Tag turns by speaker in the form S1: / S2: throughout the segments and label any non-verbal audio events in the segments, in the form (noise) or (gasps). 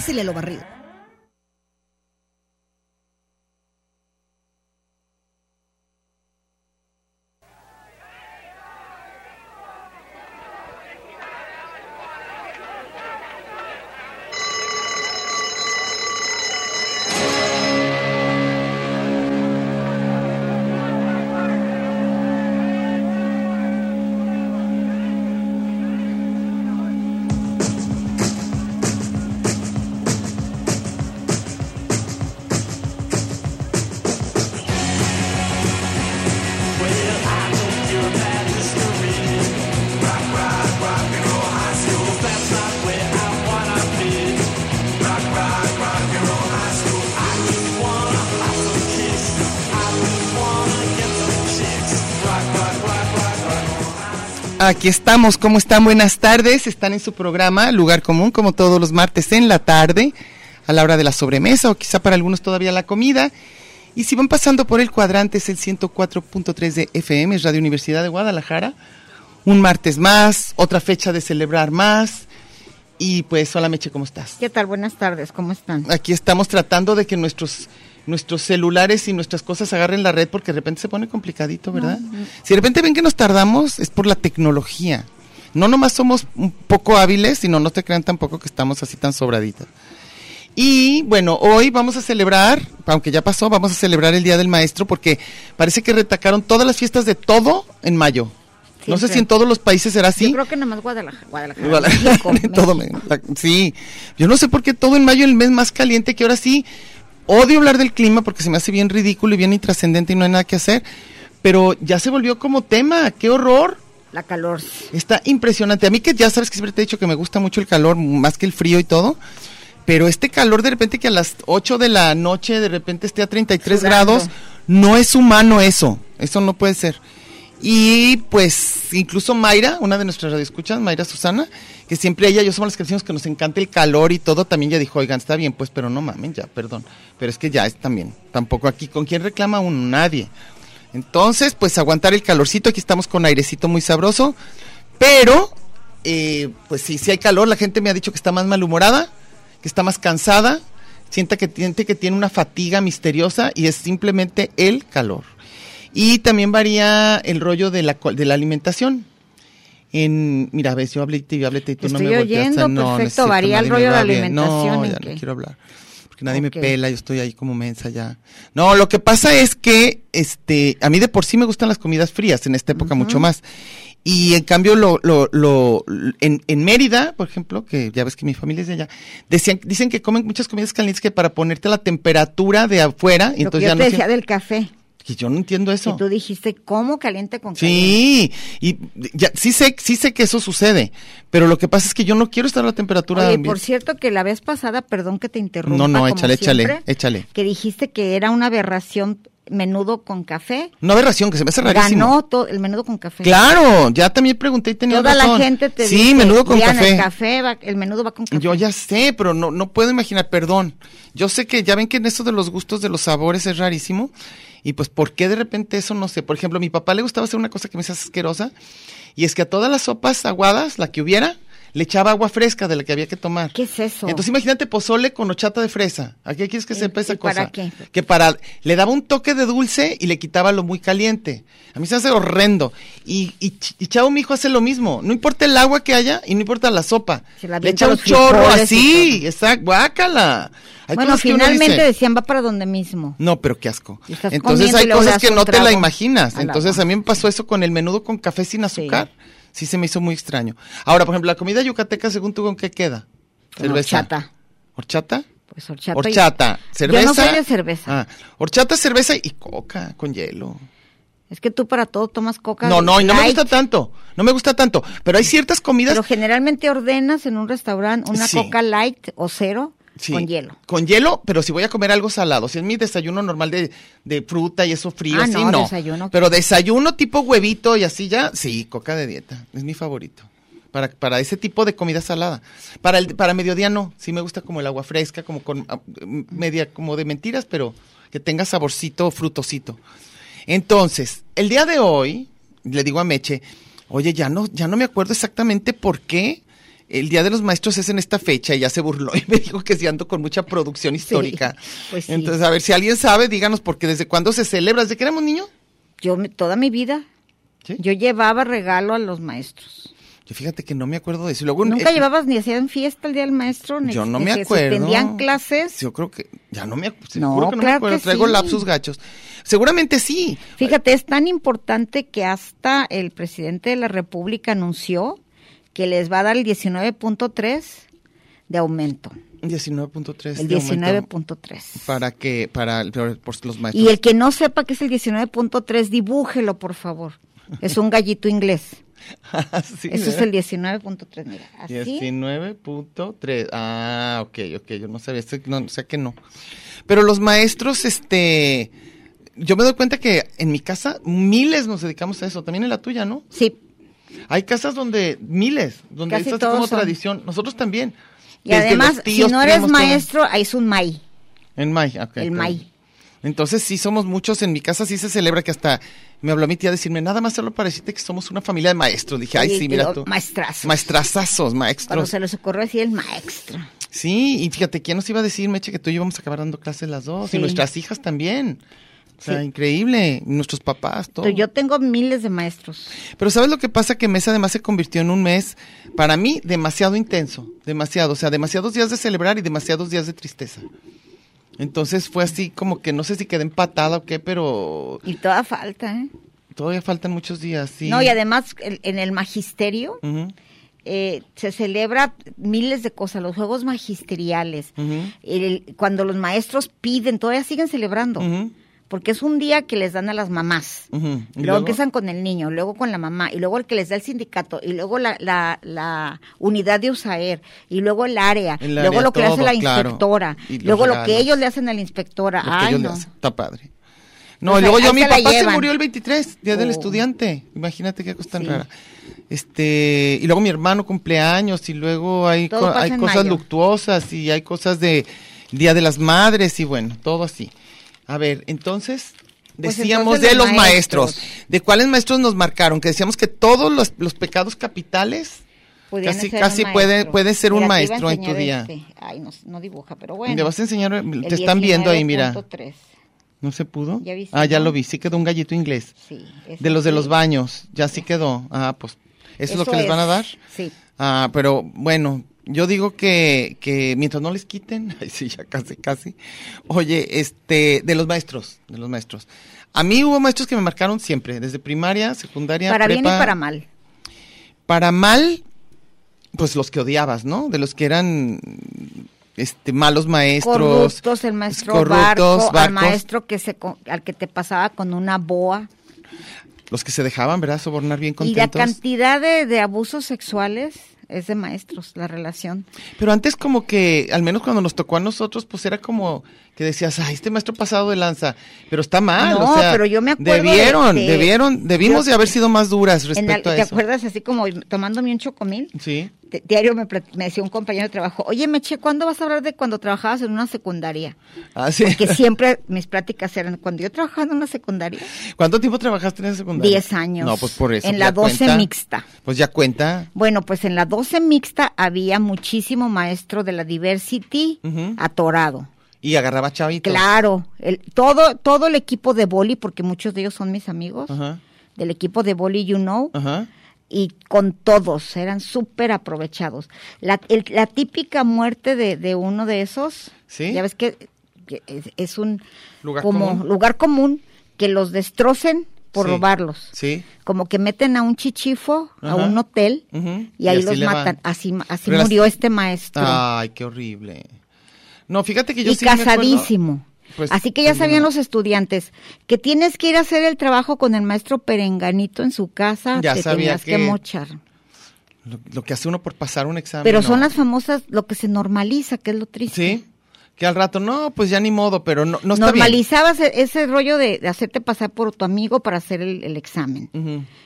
S1: Pásele lo barrido.
S2: Aquí estamos, ¿cómo están? Buenas tardes. Están en su programa Lugar Común, como todos los martes en la tarde, a la hora de la sobremesa o quizá para algunos todavía la comida. Y si van pasando por el cuadrante, es el 104.3 de FM, es Radio Universidad de Guadalajara. Un martes más, otra fecha de celebrar más. Y pues, hola Meche, ¿cómo estás?
S1: ¿Qué tal? Buenas tardes, ¿cómo están?
S2: Aquí estamos tratando de que nuestros nuestros celulares y nuestras cosas agarren la red porque de repente se pone complicadito, ¿verdad? Si de repente ven que nos tardamos es por la tecnología. No nomás somos un poco hábiles, sino no te crean tampoco que estamos así tan sobraditas. Y bueno, hoy vamos a celebrar, aunque ya pasó, vamos a celebrar el Día del Maestro porque parece que retacaron todas las fiestas de todo en mayo. no sé si en todos los países será así.
S1: Yo creo que nada más Guadalajara. Guadalajara.
S2: Guadalajara,
S1: México, (laughs)
S2: todo
S1: México.
S2: sí, yo no sé por qué todo en mayo el mes más caliente que ahora sí. Odio hablar del clima porque se me hace bien ridículo y bien intrascendente y no hay nada que hacer. Pero ya se volvió como tema, qué horror.
S1: La calor.
S2: Está impresionante. A mí que ya sabes que siempre te he dicho que me gusta mucho el calor, más que el frío y todo. Pero este calor de repente que a las 8 de la noche de repente esté a 33
S1: Sudando.
S2: grados, no es humano eso. Eso no puede ser. Y pues incluso Mayra, una de nuestras radioescuchas, Mayra Susana, que siempre ella, yo somos las que decimos que nos encanta el calor y todo, también ya dijo, oigan, está bien, pues, pero no mamen, ya, perdón. Pero es que ya es también, tampoco aquí, ¿con quién reclama uno? Nadie. Entonces, pues aguantar el calorcito, aquí estamos con airecito muy sabroso, pero, eh, pues sí, sí hay calor, la gente me ha dicho que está más malhumorada, que está más cansada, sienta que, siente que tiene una fatiga misteriosa y es simplemente el calor. Y también varía el rollo de la, de la alimentación. En, mira, ves, yo hablé y tú hablé y tú
S1: Te
S2: no
S1: estoy
S2: me a-
S1: oyendo,
S2: no, no
S1: perfecto,
S2: cierto,
S1: varía el rollo de la alimentación,
S2: No,
S1: ¿en
S2: ya
S1: qué?
S2: no quiero hablar. Porque nadie
S1: Ok.
S2: me pela, yo estoy ahí como mensa ya. No, lo que pasa es que, este, a mí de por sí me gustan las comidas frías, en esta época mucho más. Y en cambio, lo, lo, lo, en, en Mérida, por ejemplo, que ya ves que mi familia es de allá, decían, dicen que comen muchas comidas calientes que para ponerte la temperatura de afuera,
S1: Lo que
S2: entonces
S1: yo
S2: ya
S1: te
S2: no
S1: decía del café.
S2: Que yo no entiendo eso.
S1: Que tú dijiste, ¿cómo caliente con caliente?
S2: Sí, y ya, sí sé, sí sé que eso sucede, pero lo que pasa es que yo no quiero estar a la temperatura
S1: Oye, por cierto que la vez pasada, perdón que te interrumpa.
S2: No, no,
S1: como
S2: échale, échale,
S1: siempre,
S2: échale.
S1: Que dijiste que era una aberración menudo con café.
S2: Una aberración que se me hace rarísimo.
S1: Ganó todo el menudo con café.
S2: Claro, ya también pregunté y tenía
S1: Toda
S2: razón.
S1: la gente te
S2: Sí,
S1: dice,
S2: menudo con café.
S1: el café va- el menudo va con café.
S2: Yo ya sé, pero no, no puedo imaginar, perdón. Yo sé que ya ven que en eso de los gustos de los sabores es rarísimo. Y pues, ¿por qué de repente eso? No sé. Por ejemplo, a mi papá le gustaba hacer una cosa que me hace asquerosa. Y es que a todas las sopas aguadas, la que hubiera, le echaba agua fresca de la que había que tomar.
S1: ¿Qué es eso?
S2: Entonces imagínate pozole con horchata de fresa. ¿A qué quieres que
S1: ¿Y-
S2: sepa esa
S1: y para
S2: cosa?
S1: qué?
S2: Que para le daba un toque de dulce y le quitaba lo muy caliente. A mí se hace horrendo. Y, y, y Chavo mi hijo hace lo mismo. No importa el agua que haya y no importa la sopa.
S1: Se la
S2: le echa un chorro así, exacto, guácala. Hay
S1: bueno, finalmente
S2: dice,
S1: decían va para donde mismo.
S2: no, pero qué asco. Entonces hay cosas que no te la imaginas. Entonces a mí me pasó eso con el menudo con café sin azúcar. Sí, se me hizo muy extraño. Ahora, por ejemplo, la comida yucateca, según tú, ¿con qué queda?
S1: Con
S2: Cerveza.
S1: horchata.
S2: ¿Horchata?
S1: Pues horchata. y-
S2: Horchata. Cerveza.
S1: Yo no soy de cerveza.
S2: Ah, horchata, cerveza y coca con hielo.
S1: Es que tú para todo tomas coca.
S2: No, no, y no me gusta tanto. No me gusta tanto. Pero hay ciertas comidas.
S1: Pero generalmente ordenas en un restaurante una
S2: Sí.
S1: coca light o cero
S2: Sí,
S1: con hielo.
S2: Con hielo, pero si voy a comer algo salado. Si es mi desayuno normal de, de fruta y eso frío,
S1: Ah,
S2: así
S1: no,
S2: no.
S1: desayuno.
S2: Pero desayuno tipo huevito y así ya, sí, coca de dieta. Es mi favorito. Para, para ese tipo de comida salada. Para el para mediodía no. Sí me gusta como el agua fresca, como con ah, media como de mentiras, pero que tenga saborcito frutosito. Entonces, el día de hoy, le digo a Meche, oye, ya no, ya no me acuerdo exactamente por qué el Día de los Maestros es en esta fecha y ya se burló y me dijo que sí ando con mucha producción histórica.
S1: pues sí.
S2: Entonces, a ver, si alguien sabe, díganos, porque desde cuándo se celebra, desde que éramos niños.
S1: Yo toda mi vida yo llevaba regalo a los maestros.
S2: Yo fíjate que no me acuerdo de eso. Luego,
S1: Nunca
S2: eh,
S1: llevabas ni hacían fiesta el día del maestro, ni
S2: Yo no me acuerdo.
S1: suspendían clases.
S2: Yo creo que, ya no me acuerdo.
S1: No,
S2: no me
S1: claro
S2: acuerdo.
S1: que
S2: Traigo
S1: sí.
S2: lapsus gachos. Seguramente sí.
S1: Fíjate, es tan importante que hasta el presidente de la República anunció que les va a dar el 19.3 de aumento.
S2: 19.3.
S1: El
S2: de aumento
S1: 19.3.
S2: Para que, para por, los maestros.
S1: Y el que no sepa qué es el 19.3, dibújelo, por favor. Es un gallito inglés. (laughs)
S2: Sí,
S1: Eso es el 19.3, mira. Así.
S2: 19.3. Ah, ok, ok, yo no sabía, no, o sea que no. Pero los maestros, este, yo me doy cuenta que en mi casa miles nos dedicamos a eso, también en la tuya, ¿no?
S1: Sí.
S2: Hay casas donde miles, donde
S1: Casi
S2: es así
S1: todos
S2: como
S1: son.
S2: tradición. Nosotros también.
S1: Y
S2: Desde
S1: además,
S2: tíos,
S1: si no eres maestro, ahí es un MAI.
S2: En May, ok,
S1: El. May.
S2: Entonces sí somos muchos, en mi casa sí se celebra que hasta me habló mi tía a decirme, nada más solo para decirte que somos una familia de maestros. Dije, ay sí, mira
S1: lo-
S2: tú.
S1: maestrazos.
S2: Maestrazazos,
S1: Cuando
S2: maestros.
S1: se les ocurrió decir el maestro.
S2: Sí, y fíjate, ¿quién nos iba a decir, Meche, que tú y yo íbamos a acabar dando clases las dos?
S1: Sí.
S2: Y nuestras hijas también. O sea,
S1: Sí.
S2: increíble. Nuestros papás, todo.
S1: Pero yo tengo miles de maestros.
S2: Pero ¿sabes lo que pasa? Que mes además se convirtió en un mes, para mí, demasiado intenso. Demasiado. O sea, demasiados días de celebrar y demasiados días de tristeza. Entonces fue así como que no sé si quedé empatada o qué, pero
S1: Y toda falta, ¿eh?
S2: todavía faltan muchos días, sí.
S1: No, y además en el magisterio eh, se celebra miles de cosas, los juegos magisteriales, el- cuando los maestros piden, todavía siguen celebrando,
S2: ujú,
S1: porque es un día que les dan a las mamás. Y luego,
S2: luego-
S1: empiezan con el niño, luego con la mamá, y luego el que les da el sindicato, y luego la, la, la unidad de USAER, y luego el área,
S2: El
S1: luego lo que le hace la
S2: claro.
S1: inspectora,
S2: Y los
S1: luego lo que ellos le hacen a la inspectora. Ay, no.
S2: Está padre. No,
S1: Pues
S2: y luego
S1: ahí-
S2: yo,
S1: ahí
S2: mi papá se murió el 23, Día del
S1: Oh.
S2: Estudiante. Imagínate qué cosa tan
S1: Sí.
S2: rara. Este, y luego mi hermano cumpleaños, y luego hay, co- hay cosas
S1: mayo.
S2: luctuosas, y hay cosas de Día de las Madres, y bueno, todo así. A ver, entonces,
S1: Pues
S2: decíamos
S1: entonces
S2: de
S1: los
S2: los maestros.
S1: maestros.
S2: ¿De cuáles maestros nos marcaron? Que decíamos que todos los, los pecados capitales
S1: Pudieran
S2: Casi- casi puede- puede ser un
S1: Mira, te
S2: maestro en tu día.
S1: este. Ay, no, no dibuja, pero bueno.
S2: Le vas a enseñar,
S1: El
S2: te están viendo ahí, mira.
S1: 19.3.
S2: ¿No se pudo?
S1: ¿Ya viste,
S2: ah, ya
S1: no?
S2: lo vi, sí quedó un gallito inglés.
S1: Sí,
S2: De los de los baños, ya sí quedó. Ah, pues, ¿eso, es lo que les van a dar?
S1: Sí.
S2: Ah, pero bueno, yo digo que, que mientras no les quiten, (laughs) ay sí, ya casi, casi. Oye, este, de los maestros, de los maestros. A mí hubo maestros que me marcaron siempre, desde primaria, secundaria,
S1: Para bien y para mal.
S2: Para mal, pues los que odiabas, ¿no? De los que eran, este, malos maestros.
S1: Corruptos, el maestro
S2: corruptos,
S1: barco, al maestro que se, al que te pasaba con una boa.
S2: Los que se dejaban, ¿verdad? Sobornar bien
S1: Y la
S2: contentos.
S1: cantidad de, de abusos sexuales es de maestros, la relación.
S2: Pero antes como que, al menos cuando nos tocó a nosotros, pues era como que decías, ay, este maestro pasado de lanza, pero está mal,
S1: No,
S2: o sea,
S1: pero yo me acuerdo de
S2: debieron, debieron, debimos
S1: yo-
S2: de haber sido más duras respecto
S1: la-
S2: a
S1: ¿Te
S2: eso.
S1: acuerdas así como tomándome un chocomil?
S2: Sí.
S1: Di- Diario me, decía un compañero de trabajo, oye Meche, ¿cuándo vas a hablar de cuando trabajabas en una secundaria?
S2: Ah, sí.
S1: Que (laughs) siempre mis pláticas eran, cuando yo trabajaba en una secundaria,
S2: ¿Cuánto tiempo trabajaste en esa secundaria?
S1: Diez años.
S2: No, pues por eso.
S1: En la
S2: ya
S1: 12
S2: cuenta.
S1: mixta.
S2: Pues ya cuenta.
S1: bueno, pues en la 12 12 mixta había muchísimo maestro de la diversity atorado.
S2: Y agarraba chavitos.
S1: Claro, el, todo, todo el equipo de boli, porque muchos de ellos son mis amigos, del equipo de boli, you know, y con todos, eran súper aprovechados. La, el- la típica muerte de, de uno de esos,
S2: ¿Sí?
S1: ya ves que, que es, es un
S2: Lugar
S1: como
S2: común.
S1: lugar común que los destrocen por
S2: Sí.
S1: robarlos.
S2: Sí.
S1: Como que meten a un chichifo, a un hotel, y ahí los
S2: van.
S1: matan. Así, así
S2: Relas-
S1: murió este maestro.
S2: Ay, qué horrible. No, fíjate que yo
S1: y
S2: sí me acuerdo-
S1: casadísimo.
S2: Pues,
S1: Así que ya sabían
S2: no.
S1: los estudiantes que tienes que ir a hacer el trabajo con el maestro Perenganito en su casa,
S2: Ya
S1: te tenías que,
S2: que-
S1: mochar.
S2: Lo, lo que hace uno por pasar un examen.
S1: Pero
S2: no.
S1: son las famosas, lo que se normaliza, que es lo triste.
S2: Sí. Que al rato, no, pues ya ni modo, pero no, no está bien.
S1: Normalizabas e- ese rollo de, de hacerte pasar por tu amigo para hacer el, el examen.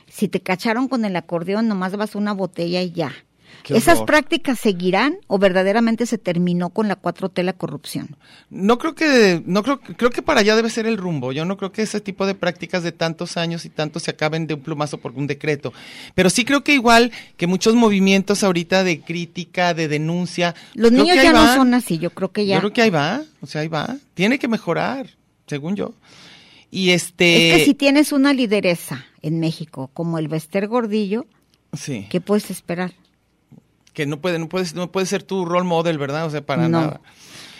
S1: Si te cacharon con el acordeón, nomás vas una botella y ya. ¿Esas prácticas seguirán o verdaderamente se terminó con la 4T la corrupción?
S2: No creo que, no creo, creo que para allá debe ser el rumbo. Yo no creo que ese tipo de prácticas de tantos años y tantos se acaben de un plumazo por un decreto. Pero sí creo que igual que muchos movimientos ahorita de crítica, de denuncia.
S1: Los niños ya no son así, yo creo que ya.
S2: Yo creo que ahí va, o sea, ahí va. Tiene que mejorar, según yo. Y este.
S1: Es que si tienes una lideresa en México como el Bester Gordillo,
S2: Sí.
S1: ¿qué puedes esperar?
S2: Que no puede, no puedes, no puede ser tu role model, ¿verdad? O sea, para
S1: No.
S2: nada.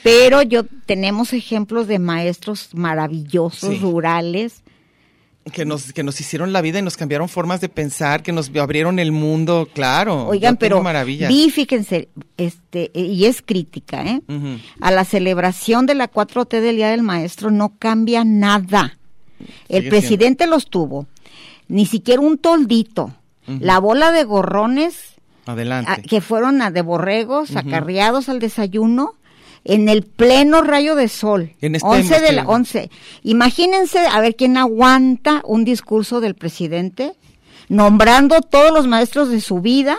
S1: Pero yo tenemos ejemplos de maestros maravillosos,
S2: Sí.
S1: rurales.
S2: Que nos, que nos hicieron la vida y nos cambiaron formas de pensar, que nos abrieron el mundo, claro.
S1: Oigan, pero
S2: maravillas.
S1: vi, fíjense, este, y es crítica, ¿eh? A la celebración de la 4T del Día del Maestro no cambia nada. El
S2: Sigue
S1: presidente los tuvo, ni siquiera un toldito. La bola de gorrones
S2: Adelante.
S1: a- que fueron a de borregos, acarreados al desayuno, en el pleno rayo de sol.
S2: En este-
S1: 11 de la
S2: este-
S1: 11. Imagínense a ver quién aguanta un discurso del presidente nombrando todos los maestros de su vida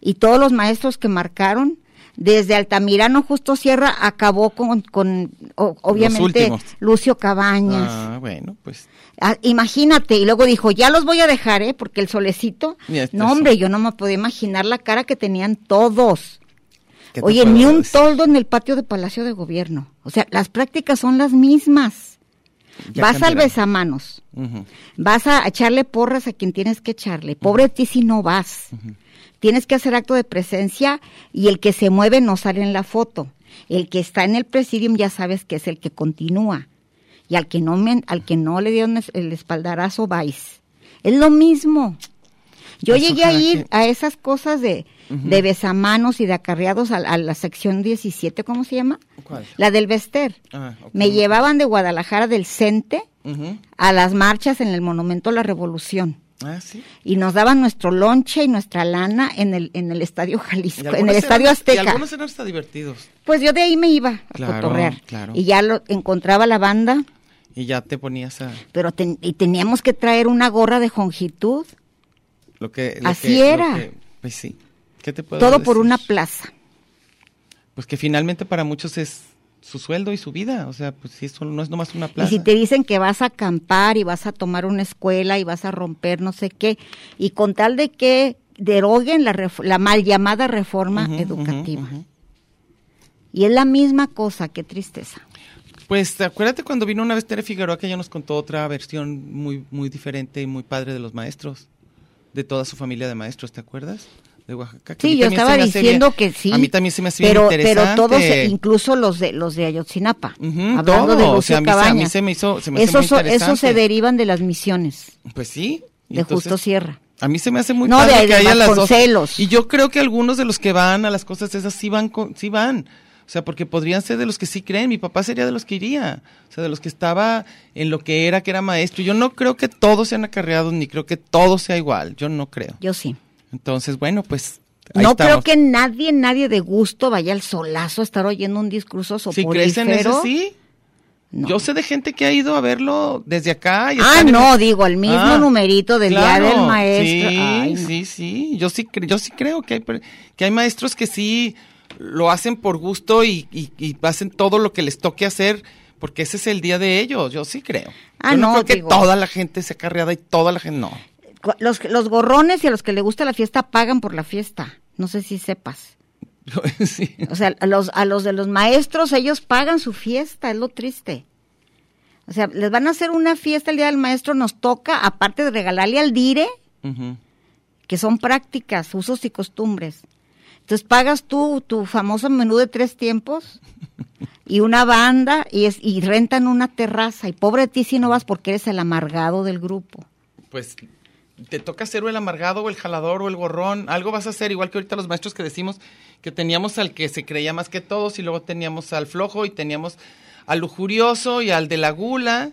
S1: y todos los maestros que marcaron. Desde Altamirano Justo Sierra acabó con, con o- obviamente. Lucio Cabañas.
S2: Ah, bueno, pues.
S1: Ah, imagínate, y luego dijo, ya los voy a dejar, ¿eh? Porque el solecito,
S2: este
S1: no hombre, yo no me podía imaginar la cara que tenían todos.
S2: ¿qué te
S1: Oye, ni un
S2: decir?
S1: toldo en el patio de Palacio de Gobierno. O sea, las prácticas son las mismas.
S2: Ya
S1: vas al besamanos, vas a echarle porras a quien tienes que echarle. Pobre de ti si no vas. Tienes que hacer acto de presencia y el que se mueve no sale en la foto. El que está en el presidium ya sabes que es el que continúa. Y al que no, me- al que no le dieron el espaldarazo, vais. Es lo mismo. Yo llegué a ir
S2: que-
S1: a esas cosas de, de besamanos y de acarreados a, a la sección 17, ¿cómo se llama?
S2: ¿Cuál?
S1: La del Vester.
S2: Ah.
S1: Me llevaban de Guadalajara del CENTE a las marchas en el Monumento a la Revolución
S2: Ah, sí.
S1: y nos daban nuestro lonche y nuestra lana en el en el estadio Jalisco, en el estadio
S2: eran-
S1: Azteca.
S2: Y algunos eran hasta divertidos.
S1: Pues yo de ahí me iba a
S2: Claro,
S1: cotorrear
S2: claro.
S1: y ya lo encontraba la banda,
S2: Y ya te ponías a.
S1: pero ten- y teníamos que traer una gorra de jongitud,
S2: Lo que, lo
S1: Así
S2: que- lo
S1: era.
S2: que- pues sí. ¿Qué te puedo
S1: todo por una plaza.
S2: Pues que finalmente para muchos es su sueldo y su vida. O sea, pues si eso no es nomás una plaza.
S1: Y si te dicen que vas a acampar y vas a tomar una escuela y vas a romper no sé qué, y con tal de que deroguen la, mal llamada reforma educativa. Y es la misma cosa, qué tristeza.
S2: Pues acuérdate cuando vino una vez Tere Figueroa que ella nos contó otra versión muy, muy diferente y muy padre de los maestros. De toda su familia de maestros, ¿te acuerdas? De Oaxaca. que
S1: Sí, yo estaba diciendo
S2: bien-
S1: que sí.
S2: A mí también se me hace
S1: pero,
S2: bien
S1: pero
S2: interesante.
S1: todos, eh, incluso los de los de Ayotzinapa,
S2: Ujú,
S1: hablando
S2: todo,
S1: de
S2: o sea, a mí se- a mí se me hizo- se me hace
S1: Esos
S2: muy
S1: so- esos se
S2: interesante.
S1: derivan de las misiones
S2: Pues sí.
S1: de
S2: entonces-
S1: Justo Sierra.
S2: A mí se me hace muy
S1: No,
S2: padre
S1: de-
S2: que
S1: de
S2: haya las dos.
S1: Vasconcelos.
S2: Y yo creo que algunos de los que van a las cosas esas sí van, con- sí van. O sea, porque podrían ser de los que sí creen. Mi papá sería de los que iría. O sea, de los que estaba en lo que era, que era maestro. Yo no creo que todos sean acarreados, ni creo que todo sea igual. Yo no creo.
S1: Yo sí.
S2: Entonces, bueno, pues. ahí
S1: no
S2: estamos.
S1: creo que nadie, nadie de gusto vaya al solazo a estar oyendo un discurso
S2: Si crees en
S1: soporífero.
S2: eso, sí.
S1: No.
S2: Yo sé de gente que ha ido a verlo desde acá. Y
S1: Ah, no, digo, el mismo
S2: Ah,
S1: numerito del
S2: claro,
S1: Día del Maestro.
S2: Sí,
S1: Ay, no.
S2: sí, sí. Yo sí, yo sí creo que hay, que hay maestros que sí lo hacen por gusto y, y, y hacen todo lo que les toque hacer porque ese es el día de ellos. Yo sí creo.
S1: Ah,
S2: yo no,
S1: no,
S2: creo que
S1: digo.
S2: toda la gente sea carreada y toda la gente no.
S1: Los, los gorrones y a los que le gusta la fiesta pagan por la fiesta. No sé si sepas. (laughs)
S2: Sí.
S1: O sea, a los, a los de los maestros, ellos pagan su fiesta, es lo triste. O sea, les van a hacer una fiesta el día del maestro, nos toca, aparte de regalarle al dire, que son prácticas, usos y costumbres. Entonces pagas tú tu famoso menú de tres tiempos y una banda y, es, y rentan una terraza. Y pobre de ti si no vas porque eres el amargado del grupo.
S2: Pues te toca ser o el amargado o el jalador o el gorrón. Algo vas a hacer, igual que ahorita los maestros que decimos que teníamos al que se creía más que todos y luego teníamos al flojo y teníamos al lujurioso y al de la gula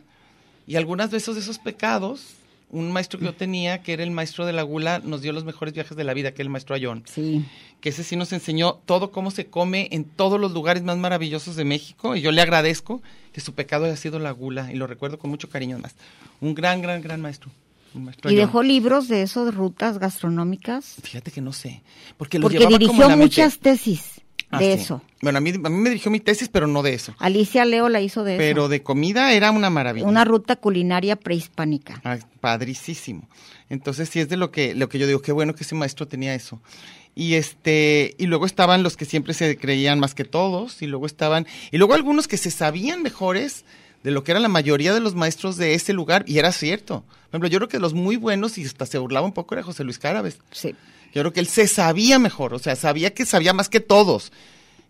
S2: y algunas veces de esos pecados. Un maestro que yo tenía, que era el maestro de la gula, nos dio los mejores viajes de la vida, que es el maestro Ayón.
S1: Sí.
S2: que ese sí nos enseñó todo cómo se come en todos los lugares más maravillosos de México y yo le agradezco que su pecado haya sido la gula y lo recuerdo con mucho cariño además. Un gran, gran, gran maestro. Maestro
S1: Y dejó libros de eso, de rutas gastronómicas.
S2: Fíjate que no sé, porque los
S1: Porque
S2: como
S1: dirigió muchas tesis
S2: Ah,
S1: de
S2: sí.
S1: eso.
S2: Bueno, a mí, a mí me dirigió mi tesis, pero no de eso.
S1: Alicia Leo la hizo de
S2: Pero
S1: eso.
S2: de comida era una maravilla.
S1: Una ruta culinaria prehispánica.
S2: Ah, padricísimo. Entonces sí es de lo que, lo que yo digo, qué bueno que ese maestro tenía eso. Y este, y luego estaban los que siempre se creían más que todos, y luego estaban, y luego algunos que se sabían mejores de lo que era la mayoría de los maestros de ese lugar, y era cierto. Por ejemplo, yo creo que los muy buenos, y hasta se burlaba un poco, era José Luis Cárabes.
S1: Sí.
S2: Yo creo que él se sabía mejor, o sea, sabía que sabía más que todos.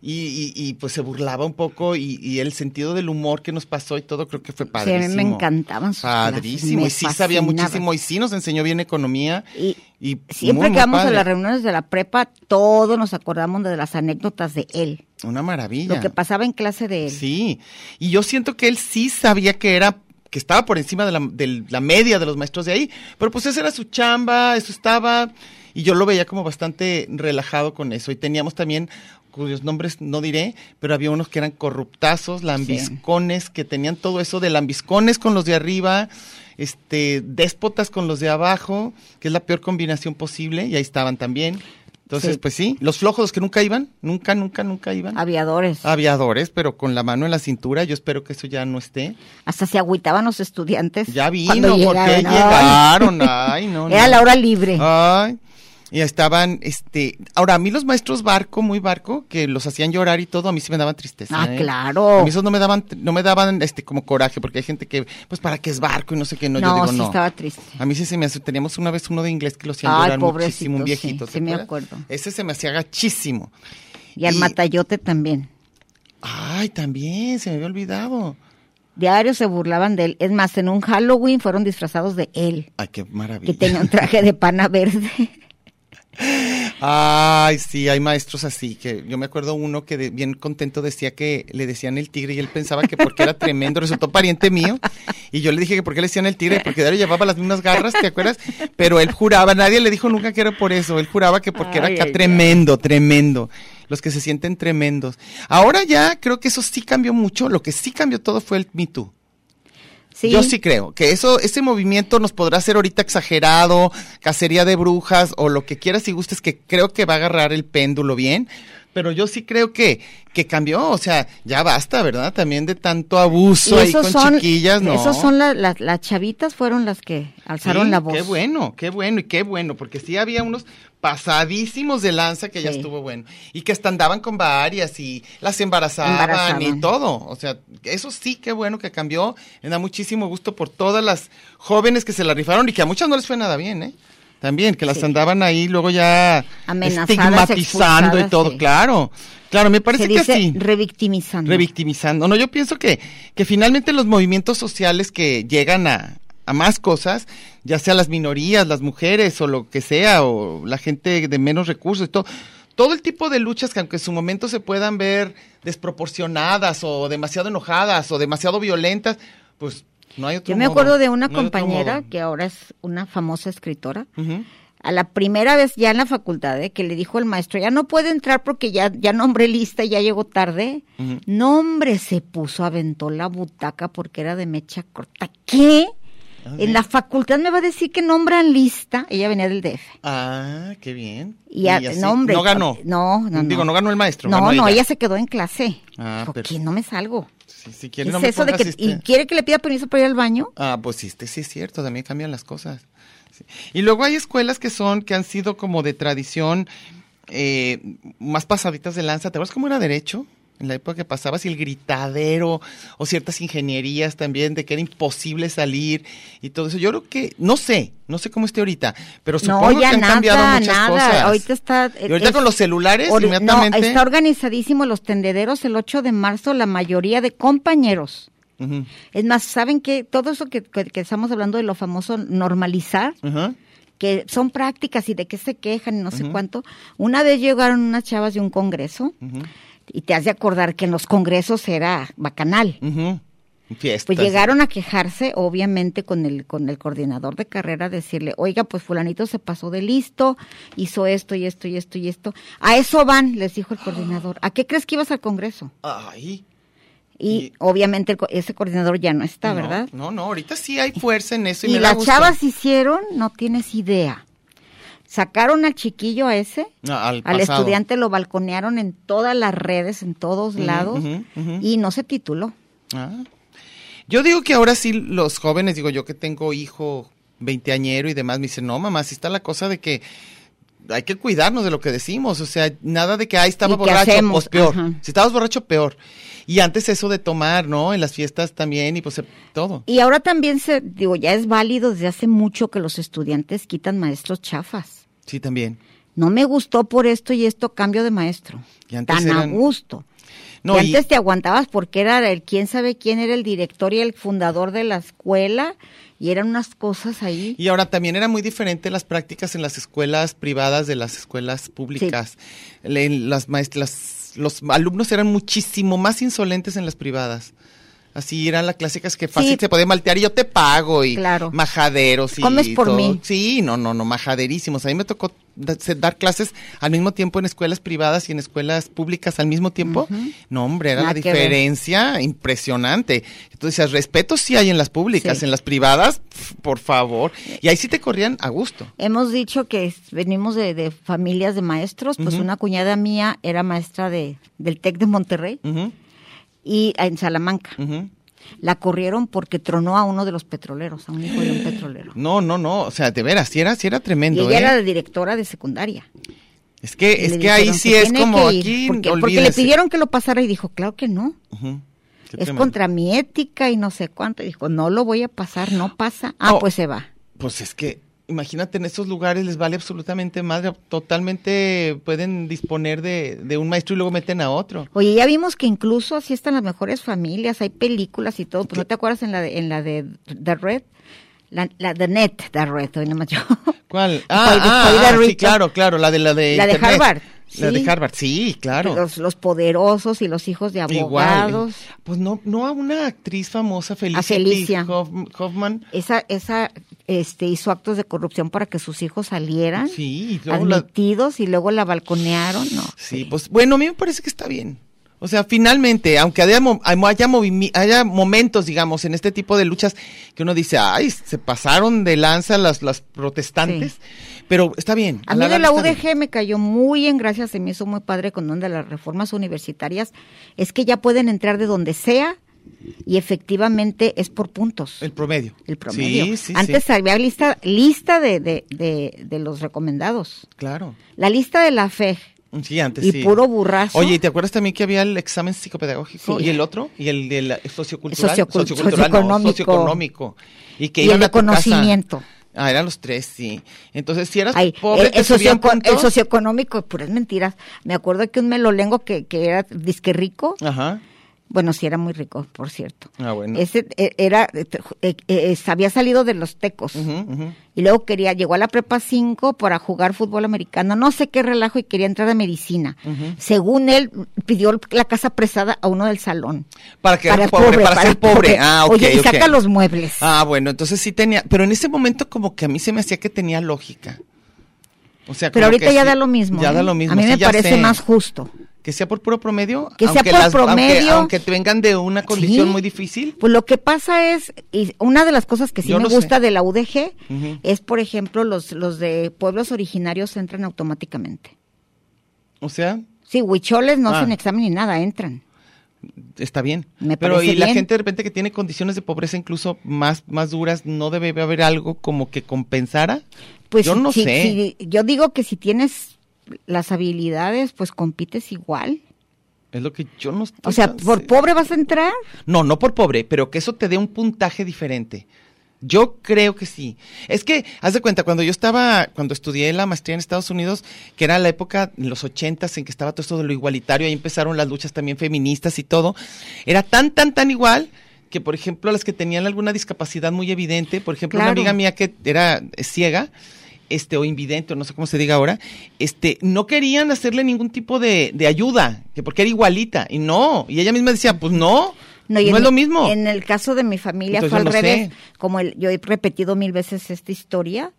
S2: Y, y- y, pues se burlaba un poco y, y el sentido del humor que nos pasó y todo creo que fue
S1: Sí, a
S2: padrísimo.
S1: mí me encantaban sus
S2: Padrísimo. y sí sabía muchísimo y sí nos enseñó bien economía.
S1: Y,
S2: Y
S1: siempre
S2: muy,
S1: que vamos a las reuniones de la prepa, todos nos acordamos de las anécdotas de él.
S2: Una maravilla.
S1: Lo que pasaba en clase de él.
S2: Sí, y yo siento que él sí sabía que era que estaba por encima de la, de la media de los maestros de ahí, pero pues esa era su chamba, eso estaba, y yo lo veía como bastante relajado con eso. Y teníamos también, cuyos nombres no diré, pero había unos que eran corruptazos, lambiscones, que tenían todo eso de lambiscones con los de arriba, este, déspotas con los de abajo, que es la peor combinación posible, y ahí estaban también. Entonces,
S1: Sí.
S2: pues sí, los flojos, los que nunca iban, nunca, nunca, nunca iban.
S1: Aviadores.
S2: Aviadores, pero con la mano en la cintura. Yo espero que eso ya no esté.
S1: Hasta se agüitaban los estudiantes.
S2: Ya vino, porque
S1: llegaron.
S2: llegaron. Ay, no. (laughs)
S1: Era
S2: no.
S1: la hora libre.
S2: Ay. Y estaban, este, ahora a mí los maestros barco, muy barco, que los hacían llorar y todo, a mí sí me daban tristeza.
S1: Ah,
S2: ¿eh?
S1: claro.
S2: A mí esos no me daban, no me daban, este, como coraje, porque hay gente que, pues, ¿para qué es barco y no sé qué? No, yo digo
S1: sí
S2: no.
S1: estaba triste.
S2: A mí sí se me hace, teníamos una vez uno de inglés que lo hacían
S1: Ay,
S2: llorar muchísimo, un viejito.
S1: sí,
S2: ¿te
S1: sí me acuerdo.
S2: Ese se me hacía gachísimo.
S1: Y al
S2: y-
S1: matayote también.
S2: Ay, también, se me había olvidado.
S1: Diarios se burlaban de él. Es más, en un Halloween fueron disfrazados de él,
S2: Ay, qué maravilla.
S1: que tenía un traje de pana verde. (laughs)
S2: Ay, sí, hay maestros así, que yo me acuerdo uno que de- bien contento decía que le decían el tigre y él pensaba que porque era tremendo, resultó pariente mío, y yo le dije que porque le decían el tigre, porque Dario llevaba las mismas garras, ¿te acuerdas? Pero él juraba, nadie le dijo nunca que era por eso, él juraba que porque era acá
S1: ay, ay.
S2: tremendo, tremendo, los que se sienten tremendos. Ahora ya creo que eso sí cambió mucho, lo que sí cambió todo fue el Me Too. Yo sí creo que eso, ese movimiento nos podrá hacer ahorita exagerado, cacería de brujas o lo que quieras y gustes, que creo que va a agarrar el péndulo bien. Pero yo sí creo que, que cambió, o sea, ya basta, ¿verdad? También de tanto abuso ahí con
S1: son,
S2: chiquillas, ¿no?
S1: esos son la- la- las chavitas fueron las que alzaron
S2: Sí,
S1: la voz.
S2: Qué bueno, qué bueno y qué bueno, porque sí había unos pasadísimos de lanza que ya estuvo bueno. Y que hasta andaban con varias y las embarazaban,
S1: Embarazaban.
S2: y todo. O sea, eso sí, qué bueno que cambió. Me da muchísimo gusto por todas las jóvenes que se la rifaron y que a muchas no les fue nada bien, ¿eh? También, que las
S1: Sí.
S2: andaban ahí luego ya
S1: Amenazadas,
S2: estigmatizando y todo.
S1: sí.
S2: Claro, claro, me
S1: Se
S2: parece que sí
S1: revictimizando.
S2: revictimizando. No, yo pienso que, que finalmente los movimientos sociales que llegan a, a más cosas, ya sea las minorías, las mujeres o lo que sea, o la gente de menos recursos y todo, todo el tipo de luchas que aunque en su momento se puedan ver desproporcionadas o demasiado enojadas o demasiado violentas, pues no hay otro
S1: Yo me
S2: modo,
S1: acuerdo de una
S2: no
S1: compañera que ahora es una famosa escritora. A la primera vez ya en la facultad, ¿eh? que le dijo el maestro, ya no puede entrar porque ya, ya nombré lista y ya llegó tarde.
S2: Ujú.
S1: No, hombre, se puso, aventó la butaca porque era de mecha corta. ¿Qué? En la facultad me va a decir que nombran lista. Ella venía del DF.
S2: Ah, qué bien.
S1: Y, a-
S2: así-
S1: no,
S2: ganó.
S1: No, no,
S2: Digo, no ganó el maestro.
S1: No,
S2: ganó
S1: no,
S2: ella.
S1: ella se quedó en clase.
S2: Ah,
S1: Dijo,
S2: pero-
S1: "¿Qué? no me salgo.
S2: Si, si
S1: ¿Qué
S2: quiere,
S1: es
S2: no me
S1: eso de que
S2: este-
S1: y quiere que le pida permiso para ir al baño?
S2: Ah, pues sí, este sí es cierto, también cambian las cosas. Y luego hay escuelas que son, que han sido como de tradición, eh, más pasaditas de lanza. ¿Te acuerdas cómo era derecho? En la época que pasabas y el gritadero o ciertas ingenierías también de que era imposible salir y todo eso. Yo creo que, no sé, no sé cómo esté ahorita, pero supongo
S1: no, ya
S2: que han
S1: nada,
S2: cambiado muchas
S1: nada.
S2: cosas.
S1: Ahorita está.
S2: y ahorita
S1: es-
S2: con los celulares, inmediatamente.
S1: No, está organizadísimo los tendederos el 8 de marzo, la mayoría de compañeros. Es más, ¿saben qué? Todo eso que, que- que estamos hablando de lo famoso normalizar, que son prácticas y de qué se quejan y no sé cuánto. Una vez llegaron unas chavas de un congreso y te has de acordar que en los congresos era bacanal.
S2: ujú. Fiestas.
S1: Pues llegaron a quejarse, obviamente, con el, con el coordinador de carrera, decirle, oiga, pues fulanito se pasó de listo, hizo esto y esto y esto y esto. A eso van, les dijo el coordinador. ¿A qué crees que ibas al Congreso?
S2: Ay.
S1: Y,
S2: Y-
S1: obviamente el ese coordinador ya no está,
S2: no,
S1: ¿verdad?
S2: No, no, ahorita sí hay fuerza en eso y,
S1: Y,
S2: me
S1: las chavas hicieron, no tienes idea. Sacaron al chiquillo a ese,
S2: Ah, al
S1: estudiante lo balconearon en todas las redes, en todos lados, y no se tituló.
S2: Ah. Yo digo que ahora sí los jóvenes, digo yo que tengo hijo veinteañero y demás, me dicen, no mamá, sí está la cosa de que hay que cuidarnos de lo que decimos, o sea, nada de que, ahí estaba
S1: ¿Y qué
S2: borracho,
S1: hacemos?
S2: pues peor.
S1: Ajá.
S2: Si estabas borracho, peor. Y antes eso de tomar, ¿no? En las fiestas también y pues todo.
S1: Y ahora también se, digo, ya es válido desde hace mucho que los estudiantes quitan maestros chafas.
S2: Sí, también.
S1: No me gustó por esto y esto, cambio de maestro.
S2: Y antes
S1: Tan
S2: eran-
S1: a gusto.
S2: No,
S1: y
S2: y-
S1: antes te aguantabas porque era el quién sabe quién era el director y el fundador de la escuela y eran unas cosas ahí.
S2: Y ahora también era muy diferente las prácticas en las escuelas privadas de las escuelas públicas. Le- Las maestras, los alumnos eran muchísimo más insolentes en las privadas. Así eran las clásicas que fácil
S1: Sí.
S2: se podía maltear y yo te pago y
S1: Claro.
S2: majaderos y
S1: Comes por
S2: todo.
S1: mí.
S2: Sí, no, no, no, majaderísimos. A mí me tocó dar clases al mismo tiempo en escuelas privadas y en escuelas públicas al mismo tiempo. No, hombre, era
S1: Nada
S2: la
S1: ver.
S2: diferencia impresionante. Entonces, respeto sí hay en las públicas,
S1: Sí.
S2: en las privadas, por favor. Y ahí sí te corrían a gusto.
S1: Hemos dicho que venimos de, de familias de maestros, pues una cuñada mía era maestra de, del TEC de Monterrey y en Salamanca. La corrieron porque tronó a uno de los petroleros, a un hijo de un petrolero. (gasps)
S2: No, no, no, o sea, de veras, sí era, sí era
S1: Y
S2: tremendo,
S1: ella
S2: ¿eh?
S1: era la directora de secundaria.
S2: Es que,
S1: Y
S2: es que ahí sí
S1: "Se
S2: es como
S1: que ir",
S2: aquí,
S1: porque, porque le pidieron que lo pasara y dijo, claro que no. Es
S2: tremendo.
S1: contra mi ética y no sé cuánto. Y dijo, no lo voy a pasar, no pasa. Ah,
S2: Oh.
S1: pues se va.
S2: Pues es que, imagínate, en esos lugares les vale absolutamente madre, totalmente pueden disponer de, de un maestro y luego meten a otro.
S1: Oye, ya vimos que incluso así están las mejores familias, hay películas y todo. Pues, ¿No te acuerdas en la de, en la de The Red? La, la de Net, The Red, hoy nomás yo. (laughs)
S2: ¿Cuál? Ah,
S1: de-
S2: ah,
S1: de
S2: ah, sí, claro, claro, la de la de
S1: La de
S2: internet.
S1: Harvard,
S2: La de
S1: sí.
S2: Harvard, sí, claro.
S1: Los, los poderosos y los hijos de abogados.
S2: Igual. Pues no, no a una actriz famosa, Felicia,
S1: A Felicia.
S2: Hoff- Hoffman.
S1: Esa, esa este, hizo actos de corrupción para que sus hijos salieran
S2: Sí, y luego la-
S1: admitidos y luego la balconearon. No,
S2: Sí, pues bueno, a mí me parece que está bien. O sea, finalmente, aunque haya, haya, haya momentos, digamos, en este tipo de luchas que uno dice, ay, se pasaron de lanza las, las protestantes, pero está bien.
S1: A mí de la
S2: bien.
S1: UDG me cayó muy en gracia, se me hizo muy padre con una de las reformas universitarias, es que ya pueden entrar de donde sea y efectivamente es por puntos.
S2: El promedio.
S1: el promedio.
S2: Sí, sí,
S1: Antes
S2: sí,
S1: había lista, lista de, de, de, de los recomendados.
S2: claro.
S1: La lista de la FEG
S2: Sí, antes
S1: y
S2: sí.
S1: puro burrazo.
S2: Oye, ¿y te acuerdas también que había el examen psicopedagógico?
S1: Sí.
S2: ¿Y el otro? ¿Y el de la sociocultural?
S1: Sociocul-
S2: Sociocultural, no,
S1: socioeconómico.
S2: socioeconómico. Y que
S1: Y el de
S2: casa.
S1: conocimiento.
S2: Ah, eran los tres, sí. Entonces, si eras
S1: Ay,
S2: pobre,
S1: el,
S2: te
S1: el socioeco- el socioeconómico, puras mentiras. Me acuerdo que un melolengo que, que era disque rico,
S2: Ajá.
S1: Bueno, sí era muy rico, por cierto.
S2: Ah, bueno.
S1: Ese eh, era, eh, eh, eh, había salido de los tecos. Y luego quería, llegó a la prepa 5 para jugar fútbol americano, no sé qué relajo, y quería entrar a medicina. Según él, pidió la casa prestada a uno del salón.
S2: Para que era pobre, para, ser pobre. Ah, ok,
S1: Oye, y saca los muebles.
S2: Ah, bueno, entonces sí tenía, pero en ese momento como que a mí se me hacía que tenía lógica. O sea,
S1: Pero ahorita ya
S2: sí,
S1: da lo mismo.
S2: Ya
S1: ¿eh?
S2: da lo mismo.
S1: A mí
S2: sí,
S1: me parece
S2: sé.
S1: más justo.
S2: Que sea por puro promedio.
S1: Que sea
S2: aunque
S1: por
S2: aunque-
S1: promedio.
S2: Aunque, te vengan de una condición
S1: Sí.
S2: muy difícil.
S1: Pues lo que pasa es, y una de las cosas que sí
S2: Yo
S1: me gusta
S2: sé.
S1: de la UDG es, por ejemplo, los, los de pueblos originarios entran automáticamente.
S2: O sea,
S1: Sí, huicholes no
S2: Ah.
S1: hacen examen ni nada, entran.
S2: está bien.
S1: Me
S2: Pero y la gente de repente que tiene condiciones de pobreza incluso más, más duras, ¿no debe haber algo como que compensara?
S1: Pues
S2: Yo no
S1: si-
S2: sé.
S1: si- yo digo que si tienes las habilidades, pues compites igual.
S2: Es lo que yo no estoy
S1: O sea, por pobre vas a entrar.
S2: No, no por pobre, pero que eso te dé un puntaje diferente. Yo creo que sí. Es que, haz de cuenta, cuando yo estaba, cuando estudié la maestría en Estados Unidos, que era la época, en los ochentas, en que estaba todo esto de lo igualitario, ahí empezaron las luchas también feministas y todo, era tan, tan, tan igual que, por ejemplo, las que tenían alguna discapacidad muy evidente, por ejemplo, una amiga mía que era ciega, este, o invidente, o no sé cómo se diga ahora, este, no querían hacerle ningún tipo de, de ayuda, que porque era igualita, y no, y ella misma decía, pues no, no, es lo mismo.
S1: En el caso de mi familia
S2: Entonces
S1: fue al revés.
S2: sé.
S1: Como el- yo he repetido mil veces esta historia.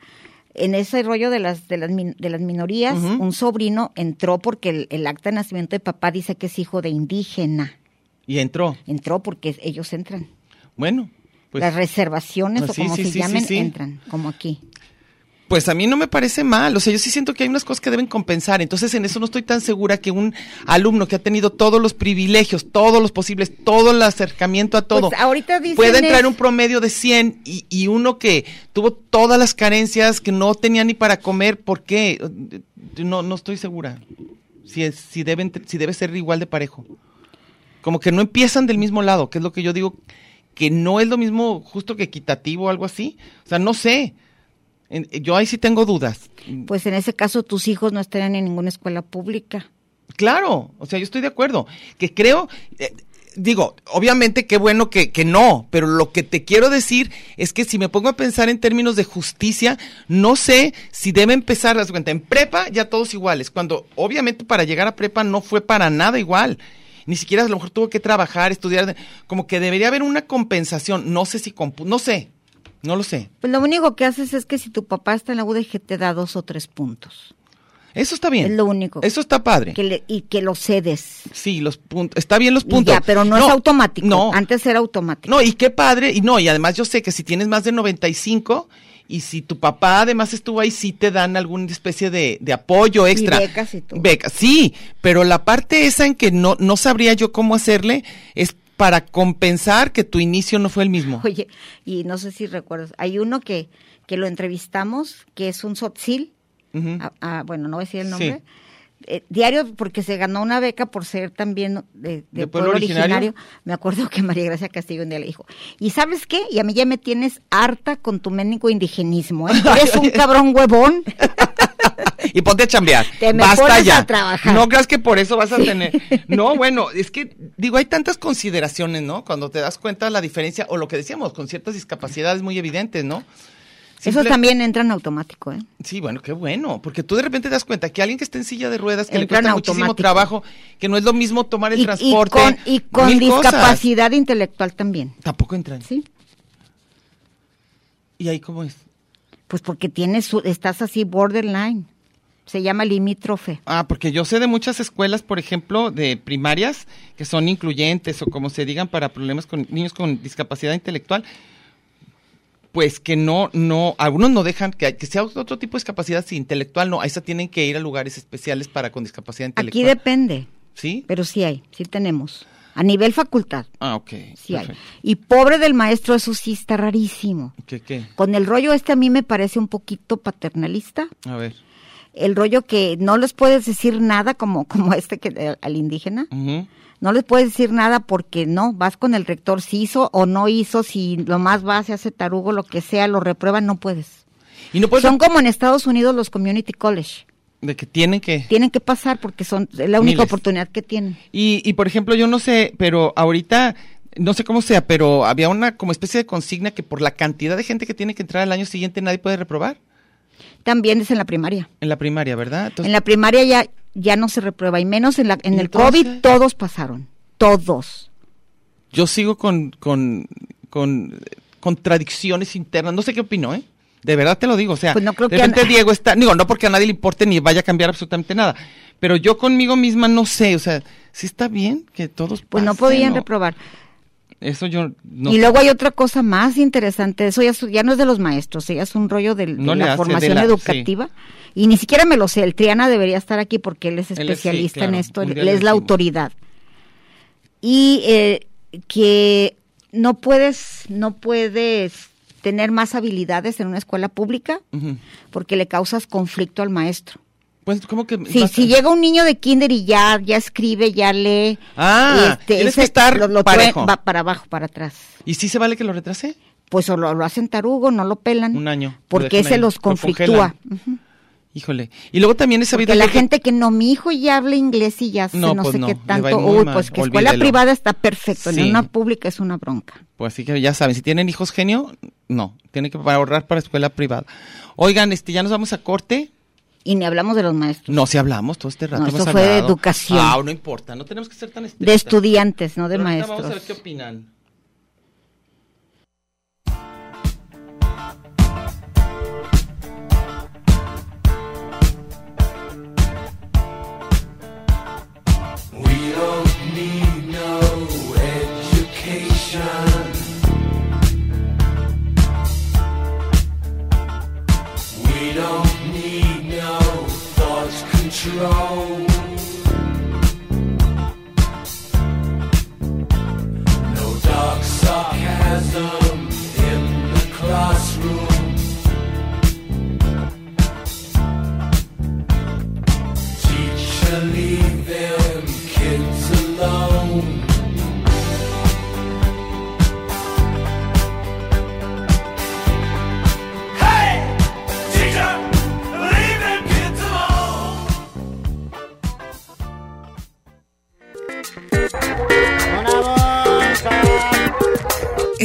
S1: En ese rollo de las de las, min- de las minorías, un sobrino entró porque el, el acta de nacimiento de papá dice que es hijo de indígena.
S2: Y entró.
S1: Entró porque ellos entran.
S2: Bueno, pues,
S1: Las reservaciones o como
S2: sí,
S1: se
S2: sí,
S1: llamen entran, como aquí.
S2: Pues a mí no me parece mal. O sea, yo sí siento que hay unas cosas que deben compensar. Entonces, en eso no estoy tan segura que un alumno que ha tenido todos los privilegios, todos los posibles, todo el acercamiento a todo,
S1: Pues ahorita
S2: pueda entrar
S1: es-
S2: un promedio de 100 y, y uno que tuvo todas las carencias, que no tenía ni para comer, ¿por qué? No, no estoy segura. Si, es, si, deben, si debe ser igual de parejo. Como que no empiezan del mismo lado, que es lo que yo digo, que no es lo mismo justo que equitativo o algo así. O sea, no sé. Yo ahí sí tengo dudas.
S1: Pues en ese caso tus hijos no estarían en ninguna escuela pública.
S2: Claro, o sea, yo estoy de acuerdo. Que creo, eh, digo, obviamente qué bueno que, que no, pero lo que te quiero decir es que si me pongo a pensar en términos de justicia, no sé si debe empezar, las cuenta, en prepa ya todos iguales, cuando obviamente para llegar a prepa no fue para nada igual. Ni siquiera a lo mejor tuvo que trabajar, estudiar, como que debería haber una compensación, no sé si, compu- no sé, no lo sé.
S1: Pues lo único que haces es que si tu papá está en la UDG te da dos o tres puntos.
S2: Eso está bien.
S1: Es lo único.
S2: Eso está padre.
S1: Que le- y que lo cedes.
S2: Sí, los puntos, está bien los puntos.
S1: ya, pero no, es automático.
S2: No,
S1: Antes era automático.
S2: No, y qué padre, y no, y además yo sé que si tienes más de 95 y si tu papá además estuvo ahí, sí te dan alguna especie de, de apoyo extra.
S1: becas y todo.
S2: Becas, sí, pero la parte esa en que no, no sabría yo cómo hacerle es para compensar que tu inicio no fue el mismo.
S1: Oye, y no sé si recuerdas, hay uno que, que lo entrevistamos, que es un sotzil, ah, bueno, no voy a decir el nombre,
S2: Sí.
S1: eh, diario porque se ganó una beca por ser también de, de
S2: ¿De
S1: pueblo,
S2: pueblo
S1: originario.
S2: originario?
S1: Me acuerdo que María Gracia Castillo un día le dijo, ¿y sabes qué? Y a mí ya me tienes harta con tu ménico indigenismo, ¿eh? (laughs) Eres un cabrón huevón. (laughs) (laughs)
S2: y ponte a chambear.
S1: Te me
S2: Basta
S1: pones
S2: ya.
S1: a trabajar.
S2: No creas que por eso vas a tener. No, bueno, es que digo, hay tantas consideraciones, ¿no? Cuando te das cuenta la diferencia o lo que decíamos, con ciertas discapacidades muy evidentes, ¿no?
S1: Eso
S2: Simple-
S1: también entra en automático, ¿eh?
S2: Sí, bueno, qué bueno, porque tú de repente te das cuenta que alguien que está en silla de ruedas, que le
S1: Entra
S2: cuesta muchísimo trabajo, que no es lo mismo tomar el
S1: Y, y
S2: transporte.
S1: con, y con
S2: cosas.
S1: discapacidad intelectual también,
S2: Tampoco entran.
S1: ¿sí?
S2: ¿Y ahí cómo es?
S1: Pues porque tienes, su- estás así borderline. Se llama limítrofe.
S2: Ah, porque yo sé de muchas escuelas, por ejemplo, de primarias, que son incluyentes o como se digan para problemas con niños con discapacidad intelectual, pues que no, no, algunos no dejan que, que sea otro tipo de discapacidad, si intelectual no, a esa tienen que ir a lugares especiales para con discapacidad
S1: Aquí
S2: intelectual.
S1: depende,
S2: ¿Sí?
S1: pero sí hay, sí tenemos. A nivel facultad,
S2: Ah, ok.
S1: sí hay. Y pobre del maestro, eso sí está rarísimo.
S2: ¿Qué, qué?
S1: Con el rollo este a mí me parece un poquito paternalista.
S2: A ver.
S1: El rollo que no les puedes decir nada como, (laughs) como este que eh, al indígena. No les puedes decir nada porque no, vas con el rector, si hizo o no hizo, si lo más va, se hace tarugo, lo que sea, lo reprueban, no puedes.
S2: Y no puedes
S1: Son como en Estados Unidos los community college.
S2: De que tienen que
S1: Tienen que pasar porque son es la única
S2: Miles.
S1: oportunidad que tienen.
S2: y, y por ejemplo yo no sé pero ahorita no sé cómo sea pero había una como especie de consigna que por la cantidad de gente que tiene que entrar al año siguiente nadie puede reprobar
S1: También es en la primaria.
S2: en la primaria verdad Entonces,
S1: en la primaria ya, ya no se reprueba, y menos en, la, en
S2: ¿Y
S1: el? COVID todos pasaron. Todos.
S2: yo sigo con con con eh, contradicciones internas no sé qué opino eh de verdad te lo digo o sea
S1: Pues no creo
S2: de
S1: que
S2: repente Diego está digo no porque a nadie le importe ni vaya a cambiar absolutamente nada pero yo conmigo misma no sé o sea sí está bien que todos
S1: Pues no podían
S2: ¿no?
S1: reprobar.
S2: eso yo no
S1: y luego hay otra cosa más interesante, eso ya, no es de los maestros, ya es un rollo de,
S2: No
S1: la
S2: hace,
S1: formación
S2: de la-
S1: educativa. Y ni siquiera me lo sé, el Triana debería estar aquí porque él es
S2: Él es- sí,
S1: especialista en esto, él, es la autoridad. y eh, que no puedes, no puedes tener más habilidades en una escuela pública porque le causas conflicto al maestro.
S2: Pues, ¿cómo que?
S1: Sí, si llega un niño de kinder y ya, ya escribe, ya lee.
S2: Ah, tienes que estar
S1: lo- lo
S2: parejo.
S1: va para abajo, para atrás.
S2: ¿Y sí se vale que lo retrase?
S1: Pues o lo, lo hacen tarugo, no lo pelan.
S2: Un año. Lo
S1: Porque ese
S2: ahí,
S1: los
S2: lo
S1: conflictúa.
S2: congelan. Híjole. Y luego también he sabido
S1: Porque la
S2: que-
S1: gente que no, mi hijo ya habla inglés y ya
S2: No,
S1: no,
S2: pues
S1: sé
S2: no,
S1: qué tanto. Uy,
S2: mal,
S1: pues que escuela
S2: olvídelo.
S1: privada está perfecto,
S2: Sí.
S1: en una pública es una bronca.
S2: Pues así que ya saben, si tienen hijos genio, no, tienen que ahorrar para escuela privada. Oigan, este, ya nos vamos a corte.
S1: Y ni hablamos de los maestros.
S2: No, si hablamos todo este rato.
S1: No,
S2: hemos
S1: eso fue de
S2: hablado.
S1: educación.
S2: Ah, no importa, no tenemos que ser tan
S1: De
S2: estrictas.
S1: estudiantes, no de
S2: Pero
S1: maestros.
S2: Vamos a ver qué opinan.
S3: wrong.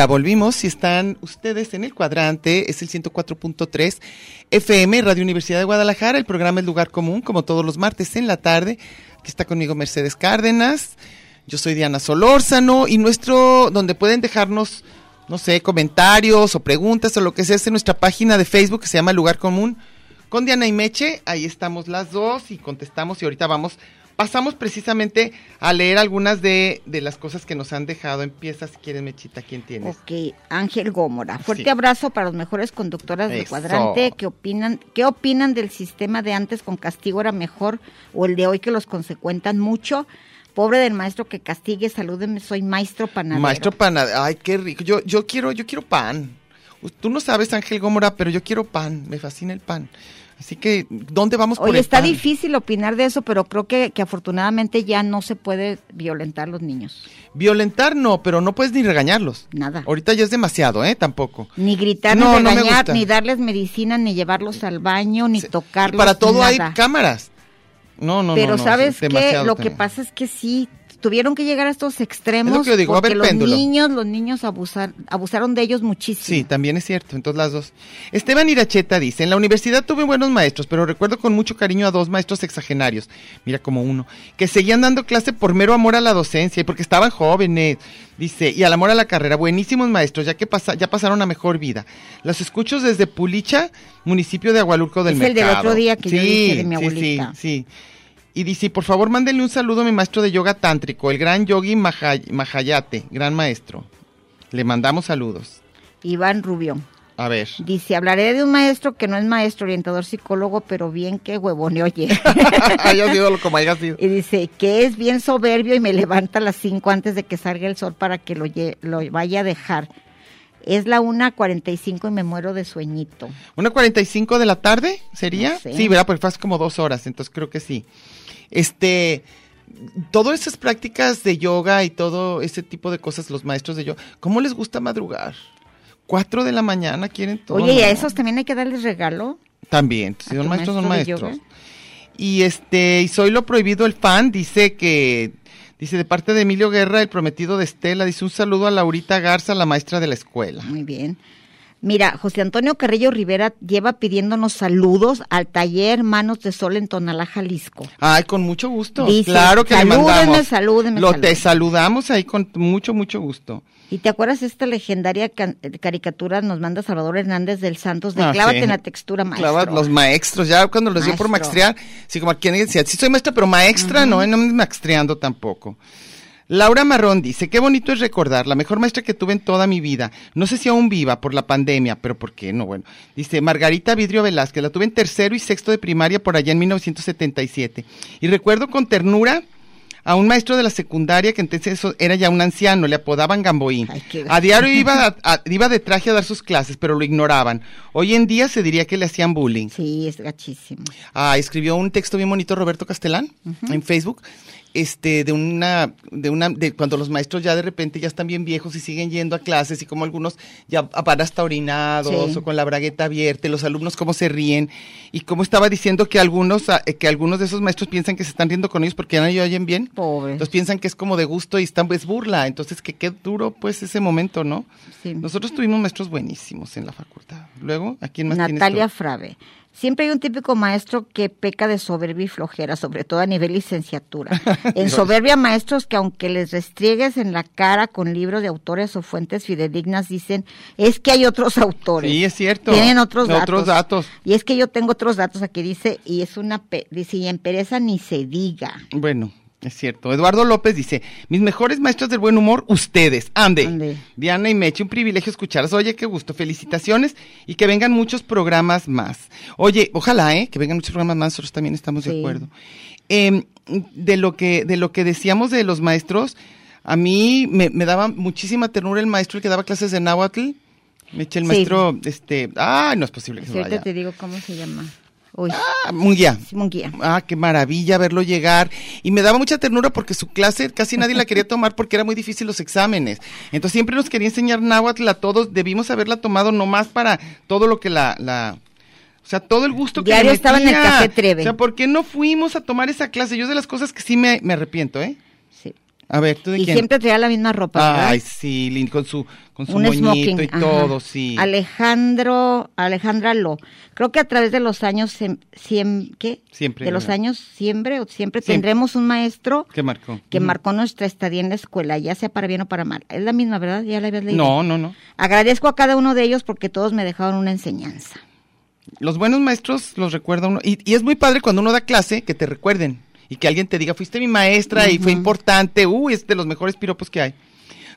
S2: Ya volvimos. Si están ustedes en el cuadrante, es el 104.3 FM, Radio Universidad de Guadalajara. El programa El Lugar Común, como todos los martes en la tarde. Aquí está conmigo Mercedes Cárdenas. Yo soy Diana Solórzano. Y nuestro, donde pueden dejarnos, no sé, comentarios o preguntas o lo que sea, es en nuestra página de Facebook que se llama Lugar Común con Diana y Meche. Ahí estamos las dos y contestamos. Y ahorita vamos. Pasamos precisamente a leer algunas de, de las cosas que nos han dejado. Empieza si quieres, Mechita, ¿quién tienes?
S1: Ok, Ángel Gómora. Fuerte
S2: Sí.
S1: abrazo para las mejores conductoras del
S2: Eso.
S1: cuadrante. ¿Qué opinan, ¿Qué opinan del sistema de antes con castigo era mejor o el de hoy que los consecuentan mucho? Pobre del maestro que castigue, salúdenme, soy maestro panadero.
S2: Maestro panadero, ay, qué rico. Yo, yo quiero, yo quiero pan. Tú no sabes, Ángel Gómora, pero yo quiero pan. Me fascina el pan. Así que, ¿dónde vamos por
S1: Oye,
S2: el
S1: está difícil opinar de eso, pero creo que, que afortunadamente ya no se puede violentar los niños.
S2: Violentar no, pero no puedes ni regañarlos.
S1: Nada.
S2: Ahorita ya es demasiado, ¿eh? Tampoco.
S1: Ni gritar,
S2: No,
S1: ni regañar, ni darles medicina, ni llevarlos al baño, ni
S2: Sí. Y
S1: tocarlos.
S2: para todo hay cámaras. No, no,
S1: Pero
S2: no. no,
S1: ¿sabes
S2: es
S1: qué? Lo que pasa es que sí, tuvieron que llegar a estos extremos
S2: Es lo que digo, va a
S1: porque
S2: haber
S1: los
S2: péndulo.
S1: niños, los niños abusar, abusaron de ellos muchísimo.
S2: Sí, también es cierto, entonces las dos. Esteban Iracheta dice, en la universidad tuve buenos maestros, pero recuerdo con mucho cariño a dos maestros exagenarios, mira como uno, que seguían dando clase por mero amor a la docencia y porque estaban jóvenes, dice, y al amor a la carrera, buenísimos maestros, ya que pasa, ya pasaron a mejor vida. Los escucho desde Pulicha, municipio de Agualurco del
S1: Es el del
S2: Mercado.
S1: otro día que yo dije de mi
S2: sí,
S1: abuelita.
S2: Sí, sí. Y dice, por favor, mándenle un saludo a mi maestro de yoga tántrico, el gran yogi Mahay- Mahayate, gran maestro. Le mandamos saludos.
S1: Iván Rubio.
S2: A ver.
S1: Dice, hablaré de un maestro que no es maestro, orientador psicólogo, pero bien que huevone oye. (laughs)
S2: sido lo como haya sido.
S1: y dice que es bien soberbio y me levanta a las 5 antes de que salga el sol para que lo, lo vaya a dejar. Es la 1.45 y me muero de sueñito.
S2: ¿Una 45 de la tarde sería?
S1: No sé.
S2: Sí, ¿verdad? Porque fue hace como dos horas, entonces creo que sí. Este, todas esas prácticas de yoga y todo ese tipo de cosas, los maestros de yoga, ¿cómo les gusta madrugar? Cuatro de la mañana quieren todo.
S1: Oye, ¿y a esos también hay que darles regalo?
S2: También, si
S1: ¿A
S2: son maestros, son
S1: maestro de
S2: maestros. Y este, y soy lo prohibido el fan, dice que, dice de parte de Emilio Guerra, el prometido de Estela, dice un saludo a Laurita Garza, la maestra de la escuela.
S1: Muy bien. Mira, José Antonio Carrillo Rivera lleva pidiéndonos saludos al taller Manos de Sol en Tonalá, Jalisco.
S2: Ay, con mucho gusto.
S1: Dice,
S2: claro que le
S1: "Salúdenme,
S2: mandamos.
S1: salúdenme,
S2: Lo te
S1: salúdenme".
S2: saludamos ahí con mucho, mucho gusto.
S1: ¿Y te acuerdas esta legendaria caricatura nos manda Salvador Hernández del Santos de
S2: Ah,
S1: Clávate
S2: sí.
S1: en la textura maestro?
S2: Clava- los maestros, ya cuando les dio por maestrear, sí, como quien decía, sí soy maestra, pero maestra, no, no me maestreando tampoco. Laura Marrón dice, qué bonito es recordar, la mejor maestra que tuve en toda mi vida. No sé si aún viva por la pandemia, pero ¿por qué no? Bueno, dice Margarita Vidrio Velázquez, la tuve en tercero y sexto de primaria por allá en 1977. Y recuerdo con ternura a un maestro de la secundaria que entonces eso era ya un anciano, le apodaban Gamboín.
S1: Ay, qué
S2: A diario iba, a- a- iba de traje a dar sus clases, pero lo ignoraban. Hoy en día se diría que le hacían bullying.
S1: Sí, es gachísimo.
S2: Ah, escribió un texto bien bonito Roberto Castelán en Facebook, este, de una, de una, de cuando los maestros ya de repente ya están bien viejos y siguen yendo a clases y como algunos ya van hasta orinados
S1: Sí.
S2: o con la bragueta abierta, y los alumnos cómo se ríen y cómo estaba diciendo que algunos, ah, eh, que algunos de esos maestros piensan que se están riendo con ellos porque ya no oyen bien.
S1: Pobre.
S2: Entonces piensan que es como de gusto y están, es burla. Entonces, que qué duro, pues, ese momento, ¿no?
S1: Sí.
S2: Nosotros tuvimos maestros buenísimos en la facultad. Luego, ¿a quién más
S1: Natalia? Frave. Siempre hay un típico maestro que peca de soberbia y flojera, sobre todo a nivel licenciatura. (laughs) En soberbia, maestros que aunque les restriegues en la cara con libros de autores o fuentes fidedignas, dicen, es que hay otros autores.
S2: Sí, es cierto.
S1: Tienen otros datos.
S2: Otros datos.
S1: Y es que yo tengo otros datos aquí, dice, y es una, pe- dice, y en pereza ni se diga.
S2: Bueno, es cierto. Eduardo López dice, mis mejores maestros del buen humor, ustedes. Ande.
S1: Ande.
S2: Diana y Meche, un privilegio escucharlas. Oye, qué gusto. Felicitaciones y que vengan muchos programas más. Oye, ojalá, ¿eh? Que vengan muchos programas más. Nosotros también estamos de acuerdo. Em, de lo que, de lo que decíamos de los maestros, a mí me, me daba muchísima ternura el maestro el que daba clases de náhuatl. Meche, el
S1: Sí.
S2: maestro, este, ay, no es posible que se vaya.
S1: te digo cómo se llama. Uy,
S2: Ah, Munguía.
S1: Simón Guía.
S2: Ah, qué maravilla verlo llegar. Y me daba mucha ternura porque su clase casi nadie la quería tomar porque era muy difícil los exámenes. Entonces siempre nos quería enseñar náhuatl a todos. Debimos haberla tomado nomás para todo lo que la... la o sea, todo el gusto que
S1: Diario estaba en el. Café Treve.
S2: O sea, ¿por qué no fuimos a tomar esa clase? Yo es de las cosas que sí me, me arrepiento, ¿eh?
S1: Sí.
S2: A ver, ¿tú de
S1: Y
S2: quién?
S1: siempre traía la misma ropa. ¿verdad?
S2: Ay, sí, Lin, con su, con su
S1: un
S2: moñito
S1: smoking
S2: y
S1: ajá.
S2: todo, sí.
S1: Alejandro Alejandra Lo creo que a través de los años sem- siem- ¿qué?
S2: Siempre,
S1: de los
S2: ¿verdad?
S1: años siempre o siempre,
S2: Siempre.
S1: tendremos un maestro
S2: ¿Qué marcó?
S1: que marcó nuestra estadía en la escuela ya sea para bien o para mal es la misma verdad ya la habías leído
S2: No, no, no.
S1: agradezco a cada uno de ellos porque todos me dejaron una enseñanza
S2: Los buenos maestros los recuerda uno. Y, y es muy padre cuando uno da clase que te recuerden. Y que alguien te diga, fuiste mi maestra y fue importante. Uy, es de los mejores piropos que hay.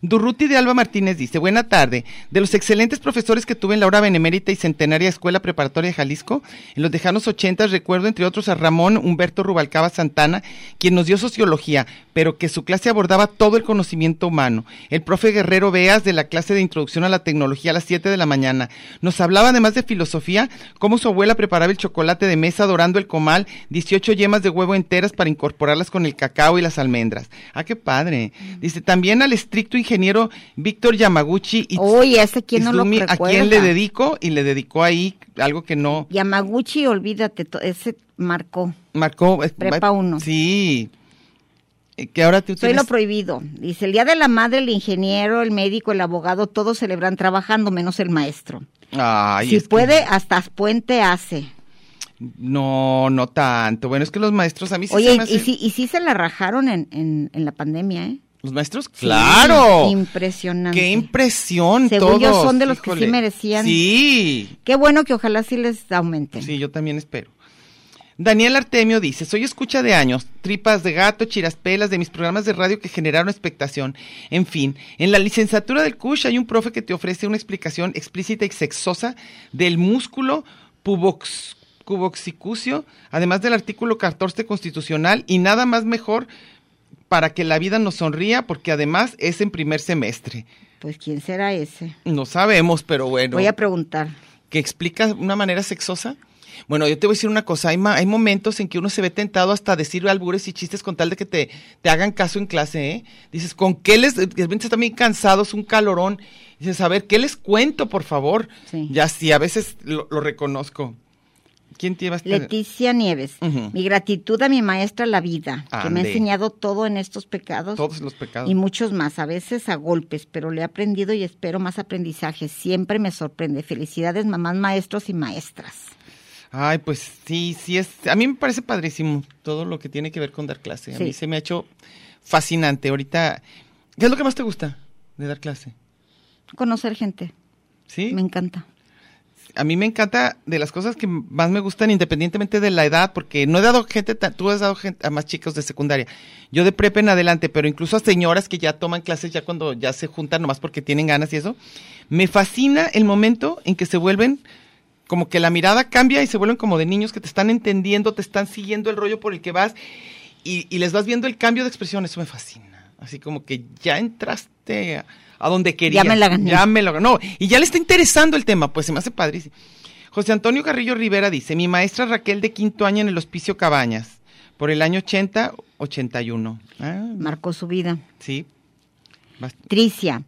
S2: Durruti de Alba Martínez dice, buena tarde. De los excelentes profesores que tuve en la hora benemérita y centenaria Escuela Preparatoria de Jalisco, en los lejanos ochentas recuerdo entre otros a Ramón Humberto Rubalcaba Santana, quien nos dio sociología, pero que su clase abordaba todo el conocimiento humano. El profe Guerrero Beas de la clase de introducción a la tecnología a las 7 de la mañana. Nos hablaba además de filosofía, cómo su abuela preparaba el chocolate de mesa dorando el comal, 18 yemas de huevo enteras para incorporarlas con el cacao y las almendras. Ah, qué padre. Dice también al estricto ingeniero Víctor Yamaguchi y
S1: Uy, ese quién no lo
S2: a
S1: recuerda.
S2: quien le dedico y le dedicó ahí algo que no
S1: Yamaguchi olvídate ese marcó
S2: marcó.
S1: Prepa uno.
S2: Sí. Eh, Que ahora tú
S1: Soy
S2: tienes...
S1: lo prohibido. Dice, el día de la madre, el ingeniero, el médico, el abogado, todos celebran trabajando, menos el maestro.
S2: Ay,
S1: si
S2: que-
S1: puede, hasta puente hace.
S2: No, no tanto. Bueno, es que los maestros a mí sí
S1: Oye,
S2: se
S1: y,
S2: me
S1: y sí, y sí se la rajaron en, en, en la pandemia, ¿eh?
S2: ¿Los maestros?
S1: Sí,
S2: ¡Claro!
S1: impresionante.
S2: ¡Qué impresión
S1: Según yo,
S2: todos!
S1: son de los que sí merecían.
S2: Sí,
S1: Qué bueno que ojalá sí les aumenten.
S2: sí, yo también espero. Daniel Artemio dice, soy escucha de años, tripas de gato, chiraspelas de mis programas de radio que generaron expectación. En fin, en la licenciatura del CUSH hay un profe que te ofrece una explicación explícita y sexosa del músculo pubox, cuboxicucio, además del artículo 14 constitucional y nada más mejor para que la vida nos sonría porque además es en primer semestre.
S1: Pues, ¿quién será ese?
S2: No sabemos, pero bueno.
S1: Voy a preguntar.
S2: que explica de una manera sexosa. Bueno, yo te voy a decir una cosa, hay, ma- hay momentos en que uno se ve tentado hasta decir albures y chistes con tal de que te, te hagan caso en clase, ¿eh? Dices, ¿con qué les, de repente están bien cansados, un calorón? Dices, a ver, ¿qué les cuento, por favor?
S1: Sí.
S2: Ya sí, a veces lo, lo reconozco. ¿Quién te?
S1: Leticia Nieves. Mi gratitud a mi maestra la vida, que me ha enseñado todo en estos pecados.
S2: Todos los pecados.
S1: Y muchos más, a veces a golpes, pero le he aprendido y espero más aprendizaje. Siempre me sorprende. Felicidades, mamás, maestros y maestras.
S2: Ay, pues sí, sí es. A mí me parece padrísimo todo lo que tiene que ver con dar clase. A
S1: Sí.
S2: mí se me ha hecho fascinante. Ahorita, ¿qué es lo que más te gusta de dar clase?
S1: Conocer gente,
S2: Sí.
S1: me encanta.
S2: A mí me encanta de las cosas que más me gustan independientemente de la edad, porque no he dado gente, tú has dado gente a más chicos de secundaria, yo de prepa en adelante, pero incluso a señoras que ya toman clases ya cuando ya se juntan nomás porque tienen ganas y eso, me fascina el momento en que se vuelven como que la mirada cambia y se vuelven como de niños que te están entendiendo, te están siguiendo el rollo por el que vas y, y les vas viendo el cambio de expresión, eso me fascina. Así como que ya entraste a, a donde querías.
S1: me la gané.
S2: Ya me lo ganó. Y ya le está interesando el tema, pues se me hace padrísimo. José Antonio Carrillo Rivera dice, mi maestra Raquel de quinto año en el Hospicio Cabañas, por el año 80-81. Ah,
S1: Marcó su vida.
S2: sí. Bast-
S1: Tricia.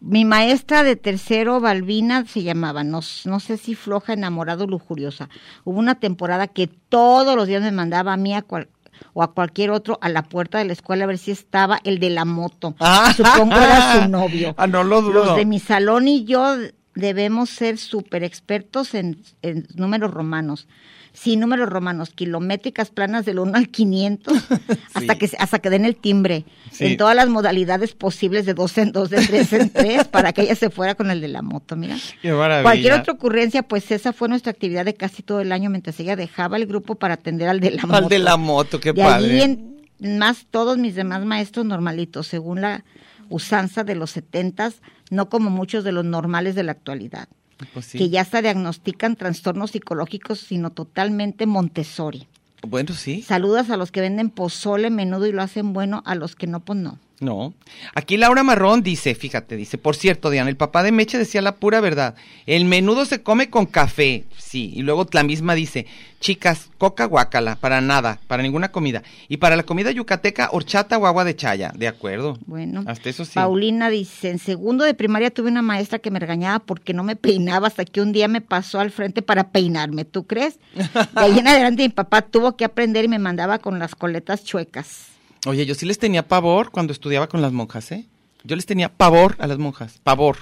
S1: Mi maestra de tercero, Balbina, se llamaba, no, no sé si floja, enamorado, lujuriosa. Hubo una temporada que todos los días me mandaba a mí a cual- o a cualquier otro a la puerta de la escuela a ver si estaba el de la moto. (laughs)
S2: Ah.
S1: Supongo era su novio.
S2: Ah, no lo dudo.
S1: Los de mi salón y yo debemos ser súper expertos en, en números romanos. Sí, números romanos, kilométricas planas del 1 al 500, (laughs) hasta, que, se- hasta que den el timbre,
S2: Sí.
S1: en todas las modalidades posibles, de dos en dos, de tres en (laughs) tres, para que ella se fuera con el de la moto, mira.
S2: Qué maravilla.
S1: Cualquier otra ocurrencia, pues esa fue nuestra actividad de casi todo el año, mientras ella dejaba el grupo para atender al de la moto.
S2: Al de la moto, qué
S1: de
S2: padre.
S1: allí en más todos mis demás maestros normalitos, según la usanza de los setentas, no como muchos de los normales de la actualidad,
S2: Pues sí.
S1: que ya hasta diagnostican trastornos psicológicos, sino totalmente Montessori.
S2: Bueno, sí.
S1: Saludas a los que venden pozole, menudo y lo hacen bueno, a los que no, pues no.
S2: No. Aquí Laura Marrón dice, fíjate, dice, por cierto, Diana, el papá de Meche decía la pura verdad. El menudo se come con café. Sí. Y luego la misma dice, chicas, coca guácala, para nada, para ninguna comida. Y para la comida yucateca, horchata o agua de chaya. De acuerdo.
S1: Bueno,
S2: Hasta eso sí.
S1: Paulina dice, en segundo de primaria tuve una maestra que me regañaba porque no me peinaba hasta que un día me pasó al frente para peinarme, ¿tú crees? De ahí en (laughs) adelante mi papá tuvo que aprender y me mandaba con las coletas chuecas.
S2: Oye, yo sí les tenía pavor cuando estudiaba con las monjas, ¿eh? Yo les tenía pavor a las monjas, pavor.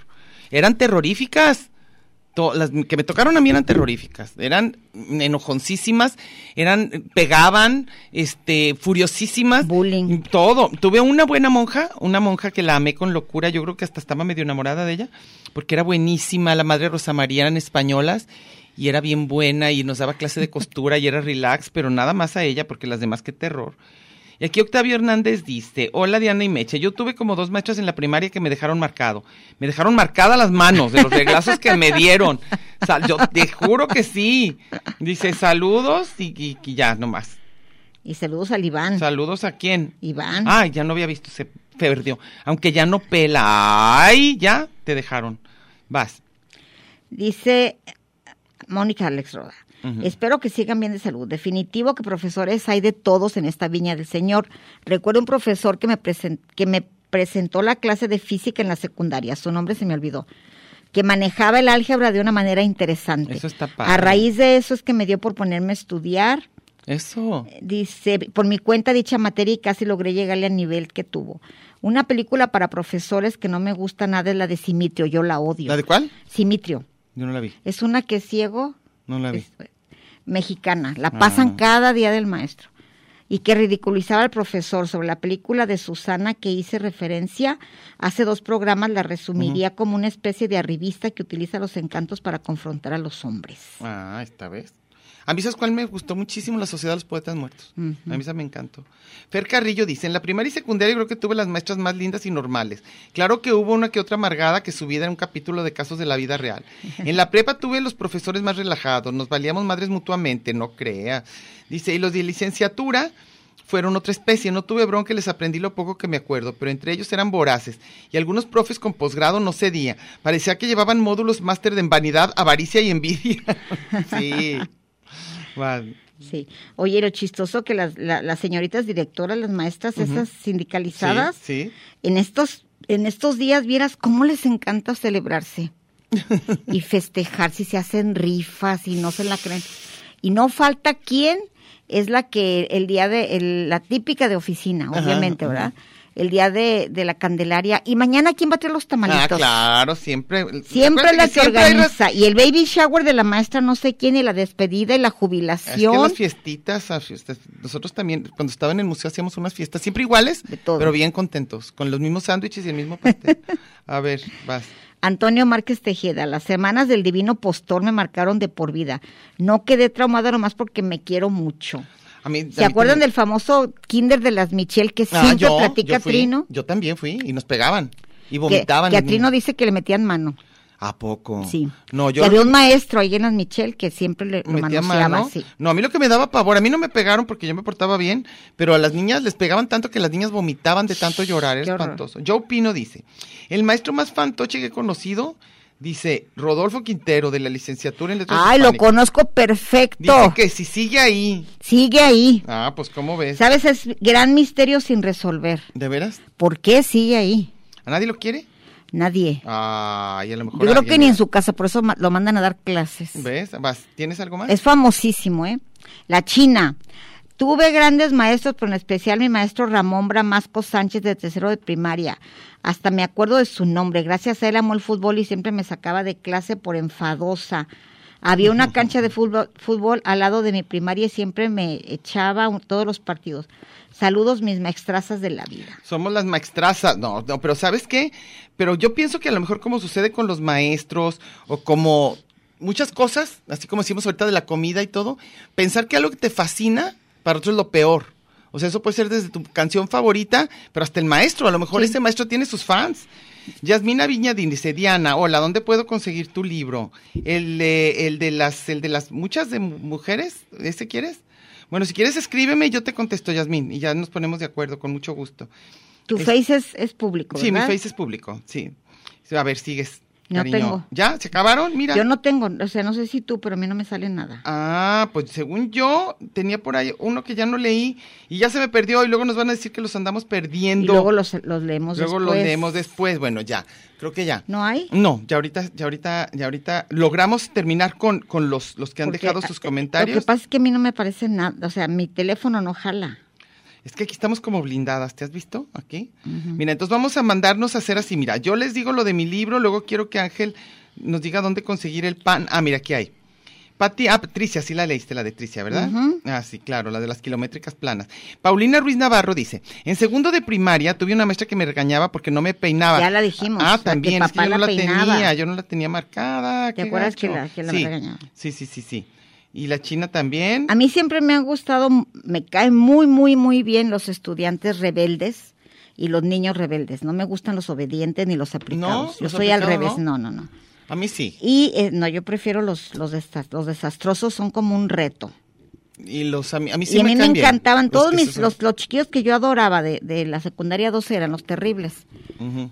S2: Eran terroríficas. To- las que me tocaron a mí eran terroríficas. Eran enojoncísimas, eran pegaban, este, furiosísimas.
S1: Bullying.
S2: Todo. Tuve una buena monja, una monja que la amé con locura. Yo creo que hasta estaba medio enamorada de ella, porque era buenísima. La madre Rosa María eran españolas y era bien buena y nos daba clase de costura y era relax, pero nada más a ella, porque las demás qué terror. Y aquí Octavio Hernández dice, hola Diana y Meche, yo tuve como dos maestras en la primaria que me dejaron marcado. Me dejaron marcadas las manos de los reglazos que me dieron. O sea, yo te juro que sí. Dice, saludos y, y- y ya, nomás.
S1: Y saludos al Iván.
S2: Saludos a quién.
S1: Iván.
S2: Ay, ya no había visto, se perdió. Aunque ya no pela. Ay, ya te dejaron. Vas.
S1: Dice Mónica Alex Roda. Espero que sigan bien de salud. Definitivo que profesores hay de todos en esta viña del Señor. Recuerdo un profesor que me, presen- que me presentó la clase de física en la secundaria. Su nombre se me olvidó. Que manejaba el álgebra de una manera interesante.
S2: Eso está padre.
S1: A raíz de eso es que me dio por ponerme a estudiar
S2: Eso.
S1: Dice, por mi cuenta dicha materia y casi logré llegarle al nivel que tuvo. Una película para profesores que no me gusta nada es la de Simitrio, yo la odio.
S2: ¿La de cuál?
S1: Simitrio.
S2: Yo no la vi.
S1: Es una que es ciego,
S2: No la vi.
S1: es mexicana, la pasan
S2: Ah.
S1: cada día del maestro. Y que ridiculizaba al profesor sobre la película de Susana que hice referencia hace dos programas, la resumiría como una especie de arribista que utiliza los encantos para confrontar a los hombres.
S2: Ah, esta vez. A mí, ¿sabes cuál me gustó muchísimo? La Sociedad de los Poetas Muertos. A mí esa me encantó. Fer Carrillo dice, en la primaria y secundaria creo que tuve las maestras más lindas y normales. Claro que hubo una que otra amargada que su vida era un capítulo de casos de la vida real. (laughs) En la prepa tuve los profesores más relajados, nos valíamos madres mutuamente, no crea. Dice, y los de licenciatura fueron otra especie, no tuve bronca, les aprendí lo poco que me acuerdo, pero entre ellos eran voraces y algunos profes con posgrado no cedía. Parecía que llevaban módulos máster de en vanidad, avaricia y envidia. (laughs) sí.
S1: Sí. Oye, lo chistoso que las, la- las señoritas directoras, las maestras, esas sindicalizadas,
S2: Sí, sí.
S1: en estos, en estos días vieras cómo les encanta celebrarse (laughs) y festejar si se hacen rifas y no se la creen. Y no falta quién es la que el día de, el- la típica de oficina, obviamente,
S2: ajá.
S1: ¿verdad? El día de, de la Candelaria. Y mañana quién va a traer los
S2: Ah,
S1: tamalitos.
S2: claro, siempre.
S1: Siempre la que
S2: siempre hay
S1: organiza. Y el baby shower de la maestra no sé quién, y la despedida y la
S2: Es que
S1: jubilación.
S2: las fiestitas, ah, fiestas, nosotros también, cuando estaba en el museo hacíamos unas fiestas, siempre iguales,
S1: De todo.
S2: pero bien contentos, con los mismos sándwiches y el mismo pastel. (laughs) A ver, vas.
S1: Antonio Márquez Tejeda, las semanas del Divino Postor me marcaron de por vida. No quedé traumada nomás porque me quiero mucho.
S2: A mí,
S1: ¿Se
S2: a mí
S1: acuerdan
S2: también.
S1: del famoso Kinder de las Michelle que
S2: Ah,
S1: siempre
S2: yo,
S1: platica
S2: yo fui,
S1: Trino?
S2: Yo también fui y nos pegaban y vomitaban.
S1: que a Trino dice que le metían mano.
S2: ¿A poco?
S1: Sí.
S2: No,
S1: Y
S2: yo
S1: había un maestro ahí en las Michelle que siempre le lo
S2: metía mano. No, a mí lo que me daba pavor, a mí no me pegaron porque yo me portaba bien, pero a las niñas les pegaban tanto que las niñas vomitaban de tanto llorar, era espantoso. Joe Pino dice, el maestro más fantoche que he conocido, dice Rodolfo Quintero de la licenciatura en letras
S1: Ay, lo conozco perfecto.
S2: Dice que si sigue ahí.
S1: Sigue ahí.
S2: Ah, pues ¿cómo ves?
S1: ¿Sabes? Es gran misterio sin resolver.
S2: ¿De veras?
S1: ¿Por qué sigue ahí?
S2: ¿A nadie lo quiere?
S1: Nadie.
S2: Ay, a lo mejor
S1: Yo creo que ni en su casa, por eso lo mandan a dar clases.
S2: ¿Ves? Vas, ¿Tienes algo más?
S1: Es famosísimo, ¿eh? La China. Tuve grandes maestros, pero en especial mi maestro Ramón Bramasco Sánchez de tercero de primaria. Hasta me acuerdo de su nombre. Gracias a él amo el fútbol y siempre me sacaba de clase por enfadosa. Había una cancha de fútbol, fútbol al lado de mi primaria y siempre me echaba un- todos los partidos. Saludos mis maestrazas de la vida.
S2: Somos las maestrazas. No, no, pero ¿sabes qué? Pero yo pienso que a lo mejor como sucede con los maestros o como muchas cosas, así como decimos ahorita de la comida y todo, pensar que algo que te fascina, para otros es lo peor. O sea, eso puede ser desde tu canción favorita, pero hasta el maestro. A lo mejor ese maestro tiene sus fans. Yasmina Viñadín dice, Diana, hola, ¿dónde puedo conseguir tu libro? El, de- el de las, el de las muchas de mu- mujeres, ¿ese quieres? Bueno, si quieres escríbeme y yo te contesto, Yasmín, y ya nos ponemos de acuerdo, con mucho gusto.
S1: Tu
S2: Es-
S1: face es, es público,
S2: Sí, mi face es público, sí. Sí, A ver, sigues.
S1: No
S2: cariño.
S1: tengo.
S2: ¿Ya? ¿Se acabaron? Mira.
S1: Yo no tengo, o sea, no sé si tú, pero a mí no me sale nada.
S2: Ah, pues según yo, tenía por ahí uno que ya no leí y ya se me perdió y luego nos van a decir que los andamos
S1: Y
S2: perdiendo.
S1: luego los, los leemos
S2: Luego
S1: después.
S2: los leemos después. Bueno, ya, creo que ya.
S1: ¿No hay?
S2: No, ya ahorita, ya ahorita, ya ahorita logramos terminar con, con los, los que han
S1: Porque,
S2: dejado
S1: ah,
S2: sus
S1: Lo
S2: comentarios.
S1: que pasa es que a mí no me parece nada, o sea, mi teléfono no jala.
S2: Es que aquí estamos como blindadas, ¿te has visto? Aquí. Mira, entonces vamos a mandarnos a hacer así. Mira, yo les digo lo de mi libro, luego quiero que Ángel nos diga dónde conseguir el pan. Ah, mira, aquí hay. Pati, ah, Tricia, sí la leíste, la de Tricia, ¿verdad? Ah, sí, claro, la de las kilométricas planas. Paulina Ruiz Navarro dice, en segundo de primaria tuve una maestra que me regañaba porque no me peinaba.
S1: Ya la dijimos,
S2: Ah,
S1: que
S2: también, es que
S1: papá
S2: yo no
S1: la peinaba.
S2: tenía, yo no la tenía marcada.
S1: ¿Te acuerdas que la- que la
S2: sí,
S1: regañaba?
S2: Sí, sí, sí, sí. Y la china también.
S1: A mí siempre me han gustado, me caen muy, muy, muy bien los estudiantes rebeldes y los niños rebeldes. No me gustan los obedientes ni los aplicados. Yo
S2: los
S1: soy al revés,
S2: no.
S1: no, no, no.
S2: A mí sí.
S1: Y eh, no, yo prefiero los, los, los desastrosos, son como un reto.
S2: Y los a mí, a mí sí
S1: y a mí me encantaban,
S2: los
S1: todos mis, los, los chiquillos que yo adoraba de, de la secundaria 12 eran los terribles.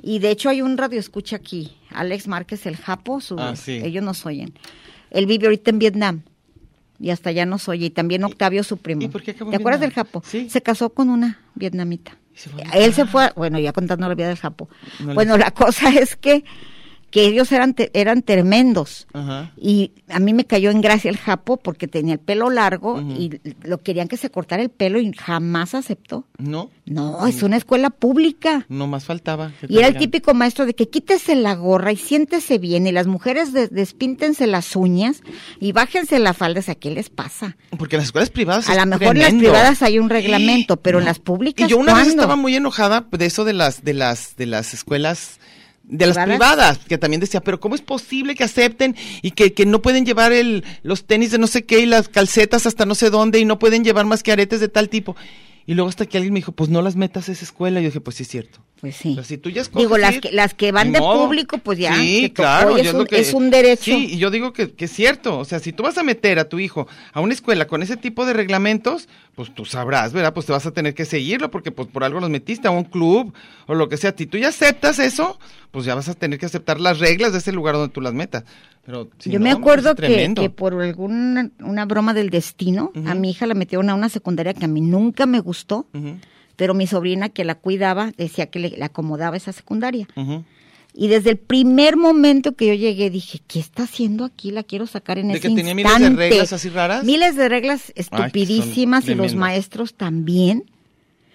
S1: Y de hecho hay un radio escucha aquí, Alex Márquez, el Japo, su-
S2: Ah, sí.
S1: ellos nos oyen. Él vive ahorita en Vietnam y hasta allá nos oye. Y también Octavio, su primo.
S2: y por qué acabó
S1: ¿Te acuerdas del? Japo?
S2: Sí.
S1: Se casó con una vietnamita.
S2: Se
S1: Él se fue, bueno, ya contando la vida del Japo.
S2: No le-
S1: bueno, la cosa es que que ellos eran, te- eran tremendos.
S2: Ajá.
S1: Y a mí me cayó en gracia el japo porque tenía el pelo largo y lo querían que se cortara el pelo y jamás aceptó.
S2: No,
S1: No, es una escuela pública.
S2: no más faltaba.
S1: Y era el típico maestro de que quítese la gorra y siéntese bien y las mujeres des- despíntense las uñas y bájense la falda. Sea, ¿qué les pasa?
S2: Porque en las escuelas privadas
S1: A lo mejor en las privadas hay un reglamento, pero en las públicas,
S2: Y yo una vez estaba muy enojada de eso de las de las de las escuelas de las
S1: ¿Privadas?
S2: privadas, que también decía, pero ¿cómo es posible que acepten y que, que no pueden llevar el, los tenis de no sé qué y las calcetas hasta no sé dónde y no pueden llevar más que aretes de tal tipo? Y luego hasta que alguien me dijo, pues no las metas a esa escuela. Y yo dije, pues sí es cierto.
S1: Pues sí.
S2: Pero si tú ya escoges
S1: Digo, las que, las que van de
S2: modo.
S1: público, pues ya.
S2: Sí,
S1: tocó,
S2: claro.
S1: es, un,
S2: que-
S1: es un derecho.
S2: Sí, y yo digo que, que es cierto. O sea, si tú vas a meter a tu hijo a una escuela con ese tipo de reglamentos, pues tú sabrás, ¿verdad? Pues te vas a tener que seguirlo porque pues por algo los metiste a un club o lo que sea. Si tú ya aceptas eso, pues ya vas a tener que aceptar las reglas de ese lugar donde tú las metas. Pero si
S1: Yo
S2: no,
S1: me
S2: pues,
S1: acuerdo que, por alguna una broma del destino, a mi hija la metieron a una secundaria que a mí nunca me gustó,
S2: Ujú,
S1: pero mi sobrina que la cuidaba decía que le, le acomodaba esa secundaria. Y desde el primer momento que yo llegué dije, ¿qué está haciendo aquí? La quiero sacar en
S2: ¿De
S1: ese
S2: que tenía
S1: instante.
S2: miles de reglas así raras?
S1: Miles de reglas estupidísimas y los maestros también.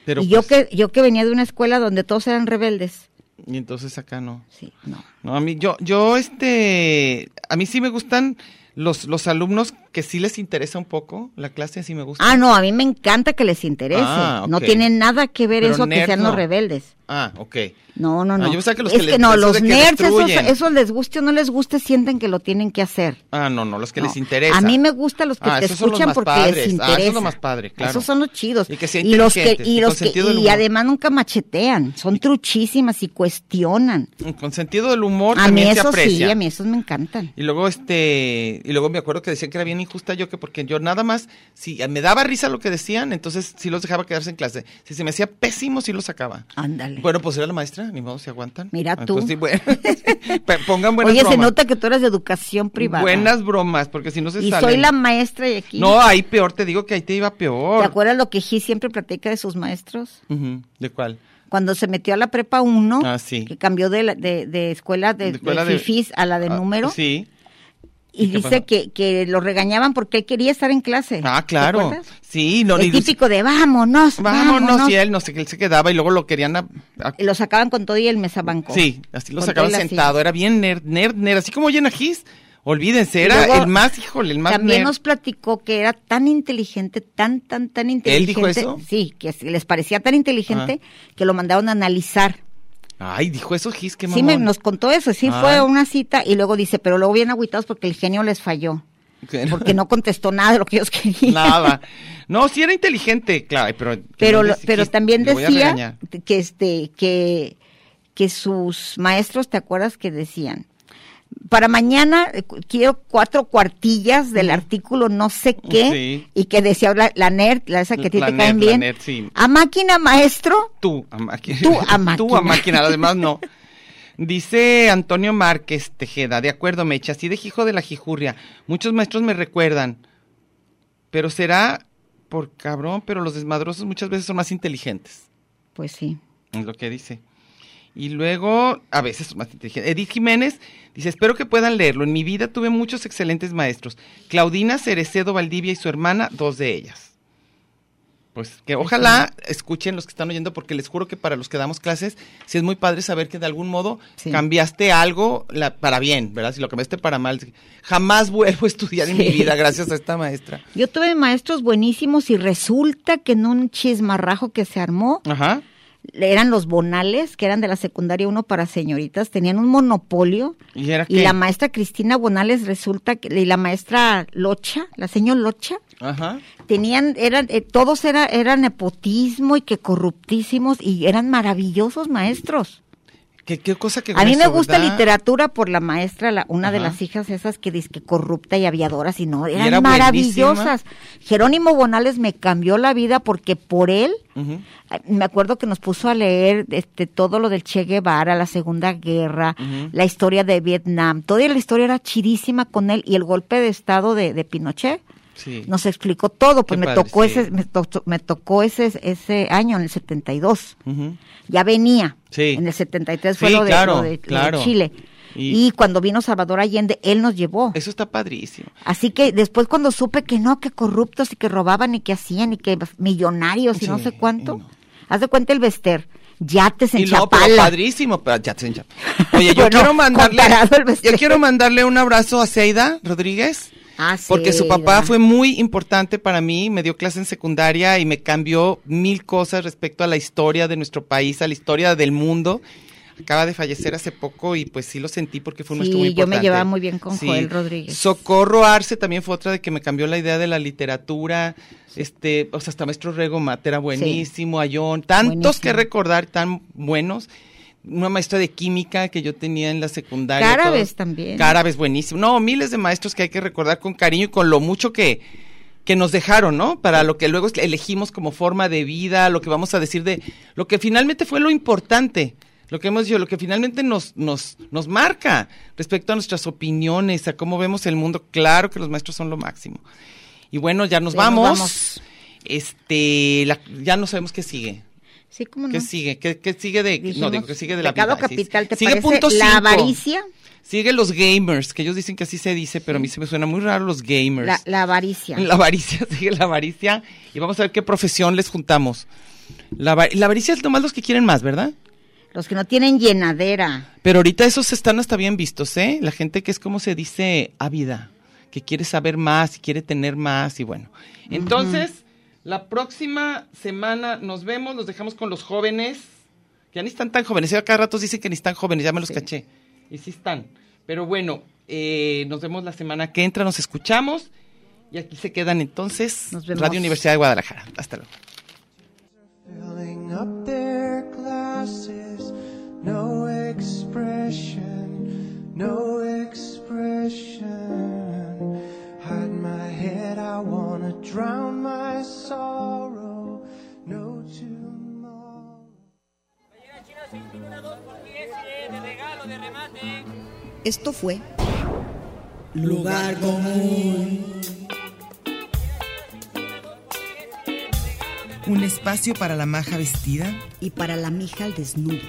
S2: Pero
S1: y yo
S2: pues,
S1: que yo que venía de una escuela donde todos eran rebeldes.
S2: Y entonces acá no.
S1: Sí, no.
S2: No, a mí, yo, yo, este, a mí sí me gustan los, los alumnos que sí les interesa un poco, la clase sí me gusta.
S1: Ah, no, a mí me encanta que les interese.
S2: Ah,
S1: No tiene nada que ver
S2: Pero
S1: eso que
S2: nerd
S1: sean
S2: no.
S1: los rebeldes.
S2: Ah, ok.
S1: No, no, no.
S2: Ah, yo pensaba que los
S1: es
S2: que
S1: que
S2: les-
S1: no, los
S2: que
S1: nerds, esos, les guste o no les guste, sienten que lo tienen que hacer.
S2: Ah, no, no, los que
S1: No.
S2: les interesa.
S1: A mí me gustan los que
S2: Ah,
S1: te escuchan porque
S2: padres.
S1: les
S2: Ah,
S1: interesa.
S2: eso es lo más padre, claro.
S1: Esos son los chidos.
S2: Y que sean
S1: y los que y los que
S2: sentido del
S1: y además nunca machetean, son truchísimas y cuestionan.
S2: Con sentido del humor
S1: A mí
S2: también se
S1: eso
S2: aprecia.
S1: sí, a mí esos me encantan.
S2: Y luego este, y luego me acuerdo que decían que era bien injusta yo que porque yo nada más, si me daba risa lo que decían, entonces sí los dejaba quedarse en clase. Si se me hacía pésimo, sí los sacaba.
S1: Ándale.
S2: Bueno, pues era la maestra, ni modo, se aguantan.
S1: Mira tú.
S2: pues sí, bueno. (laughs) Pongan buenas
S1: Oye, se nota que tú eres de educación privada.
S2: Buenas bromas, porque si no se
S1: y
S2: salen.
S1: soy la maestra y aquí.
S2: No, ahí peor, te digo que ahí te iba peor.
S1: ¿Te acuerdas lo que Gis siempre platica de sus maestros?
S2: ¿De cuál?
S1: Cuando se metió a la prepa 1,
S2: Ah, sí.
S1: que cambió de, la- de, de escuela de,
S2: De escuela
S1: fifís a la de
S2: Ah,
S1: número,
S2: Sí.
S1: Y
S2: ¿y qué
S1: dice que, que lo regañaban porque él quería estar en clase.
S2: Ah,
S1: ¿Te
S2: claro. Sí, no,
S1: El típico de vámonos,
S2: Vámonos,
S1: vámonos.
S2: y él no sé qué, él se quedaba y luego lo querían a- a-
S1: Y lo sacaban con todo y el mesabanco.
S2: Sí, así lo
S1: Con
S2: sacaban sentado, era bien nerd, nerd, nerd, así como Jenna Gis. Olvídense,
S1: Y
S2: era
S1: luego
S2: el más, híjole, el más
S1: También
S2: nerd.
S1: nos platicó que era tan inteligente, tan, tan, tan inteligente.
S2: dijo eso?
S1: Sí, que les parecía tan inteligente que lo mandaron a analizar.
S2: Ay, dijo eso Gis, qué
S1: Sí, me,
S2: mamón.
S1: nos contó eso, sí
S2: Ay.
S1: fue una cita y luego dice, pero luego bien agüitados porque el genio les falló,
S2: Que-
S1: porque no contestó nada de lo que ellos querían.
S2: Nada. No, sí era inteligente, claro, pero...
S1: pero
S2: no
S1: pero
S2: Gis,
S1: también decía que este que que sus maestros, ¿te acuerdas que decían? Para mañana eh, quiero cuatro cuartillas del artículo no sé qué
S2: Sí.
S1: y que decía la, la nerd, la esa que a ti te
S2: nerd,
S1: caen
S2: la
S1: bien.
S2: nerd, sí.
S1: A máquina maestro,
S2: Tú a máquina.
S1: Tú a máquina. (laughs)
S2: Tú a máquina, las (laughs) demás no. Dice Antonio Márquez Tejeda, de acuerdo, Mecha, así de hijo de la jijurria. Muchos maestros me recuerdan, pero será por cabrón, pero los desmadrosos muchas veces son más inteligentes.
S1: pues sí.
S2: Es lo que dice. Y luego, a veces son más inteligentes. Edith Jiménez dice, espero que puedan leerlo. En mi vida tuve muchos excelentes maestros. Claudina Cerecedo Valdivia y su hermana, dos de ellas. Pues que ojalá escuchen los que están oyendo, porque les juro que para los que damos clases, sí es muy padre saber que de algún modo
S1: Sí.
S2: cambiaste algo la- para bien, ¿verdad? Si lo cambiaste para mal. Jamás vuelvo a estudiar en mi vida gracias a esta maestra.
S1: Yo tuve maestros buenísimos y resulta que en un chismarrajo que se armó,
S2: Ajá.
S1: Eran los bonales, que eran de la secundaria 1 para señoritas, tenían un monopolio.
S2: ¿Y era
S1: Y
S2: qué?
S1: la maestra Cristina Bonales resulta que, y la maestra Locha, la señora Locha,
S2: Ajá.
S1: tenían, eran, eh, todos era, eran nepotismo y que corruptísimos y eran maravillosos maestros.
S2: ¿Qué, qué cosa que
S1: A mí me gusta
S2: ¿verdad?
S1: literatura por la maestra, la, una de las hijas esas que dice que corrupta y aviadoras y no, eran
S2: era
S1: maravillosas. Jerónimo Bonales me cambió la vida porque por él, eh, me acuerdo que nos puso a leer este todo lo del Che Guevara, la Segunda Guerra, la historia de Vietnam, toda la historia era chidísima con él y el golpe de estado de, de Pinochet.
S2: Sí.
S1: Nos explicó todo, pues
S2: Qué
S1: me
S2: padre,
S1: tocó
S2: sí.
S1: ese me, to- me tocó ese ese año en el 72
S2: Ujú.
S1: ya venía.
S2: Sí.
S1: En el 73 fue lo de,
S2: claro,
S1: lo de- lo de. Chile.
S2: Y-
S1: Y, cuando vino Salvador Allende, él nos llevó.
S2: Eso está padrísimo.
S1: Así que después cuando supe que no, que corruptos y que robaban y que hacían y que millonarios y no sé cuánto.
S2: no.
S1: Haz de cuenta el Vester. Yates en
S2: Y no, pero padrísimo, pero ya te encha- Oye, yo (laughs)
S1: Bueno,
S2: quiero mandarle yo quiero mandarle un abrazo a Seida Rodríguez.
S1: Ah,
S2: Porque su papá fue muy importante para mí, me dio clase en secundaria y me cambió mil cosas respecto a la historia de nuestro país, a la historia del mundo. Acaba de fallecer hace poco y pues sí lo sentí porque fue un
S1: Sí,
S2: maestro muy
S1: yo me
S2: importante.
S1: llevaba muy bien con Joel Rodríguez.
S2: Socorro Arce también fue otra de que me cambió la idea de la literatura. Este, o sea, hasta maestro Rego Mate era buenísimo, Ayón, tantos
S1: Buenísimo.
S2: que recordar tan buenos. Una maestra de química que yo tenía en la secundaria.
S1: Cárabes también.
S2: Cárabes, buenísimo. No, miles de maestros que hay que recordar con cariño y con lo mucho que, que nos dejaron, ¿no? Para lo que luego elegimos como forma de vida, lo que vamos a decir de lo que finalmente fue lo importante, lo que hemos dicho, lo que finalmente nos, nos, nos marca respecto a nuestras opiniones, a cómo vemos el mundo. Claro que los maestros son lo máximo. Y bueno, ya nos
S1: Ya nos
S2: vamos.
S1: vamos.
S2: Este, la- ya no sabemos qué sigue.
S1: Sí, cómo no.
S2: ¿Qué sigue? ¿Qué, qué sigue de.? no, digo, ¿qué sigue de la
S1: pecado
S2: vida?
S1: Capital, ¿te
S2: sigue
S1: parece?
S2: punto
S1: La
S2: cinco.
S1: avaricia.
S2: Sigue los gamers, que ellos dicen que así se dice, pero a mí se me suena muy raro los gamers.
S1: La, la avaricia.
S2: La avaricia, (laughs) sigue la avaricia. Y vamos a ver qué profesión les juntamos. La avaricia es nomás los que quieren más, ¿verdad?
S1: Los que no tienen llenadera.
S2: Pero ahorita esos están hasta bien vistos, ¿eh? La gente que es como se dice ávida, que quiere saber más y quiere tener más y bueno. Entonces, la próxima semana nos vemos, los dejamos con los jóvenes, que ya ni están tan jóvenes, ya cada rato dicen que ni están jóvenes, ya me los caché. Y sí están. Pero bueno, eh, nos vemos la semana que entra, nos escuchamos y aquí se quedan entonces
S1: Nos vemos.
S2: Radio Universidad de Guadalajara. Hasta luego.
S3: filling up their glasses. No expression, no expression. Head, I wanna drown my sorrow. No tomorrow.
S4: Esto fue
S5: Lugar común. Un espacio para la maja vestida.
S4: y para la mija al desnudo.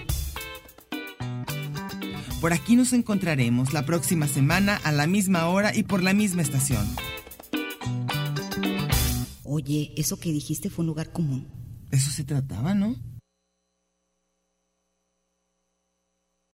S5: Por aquí nos encontraremos la próxima semana a la misma hora y por la misma estación.
S4: Oye, eso que dijiste fue un lugar común.
S5: Eso se trataba, ¿no?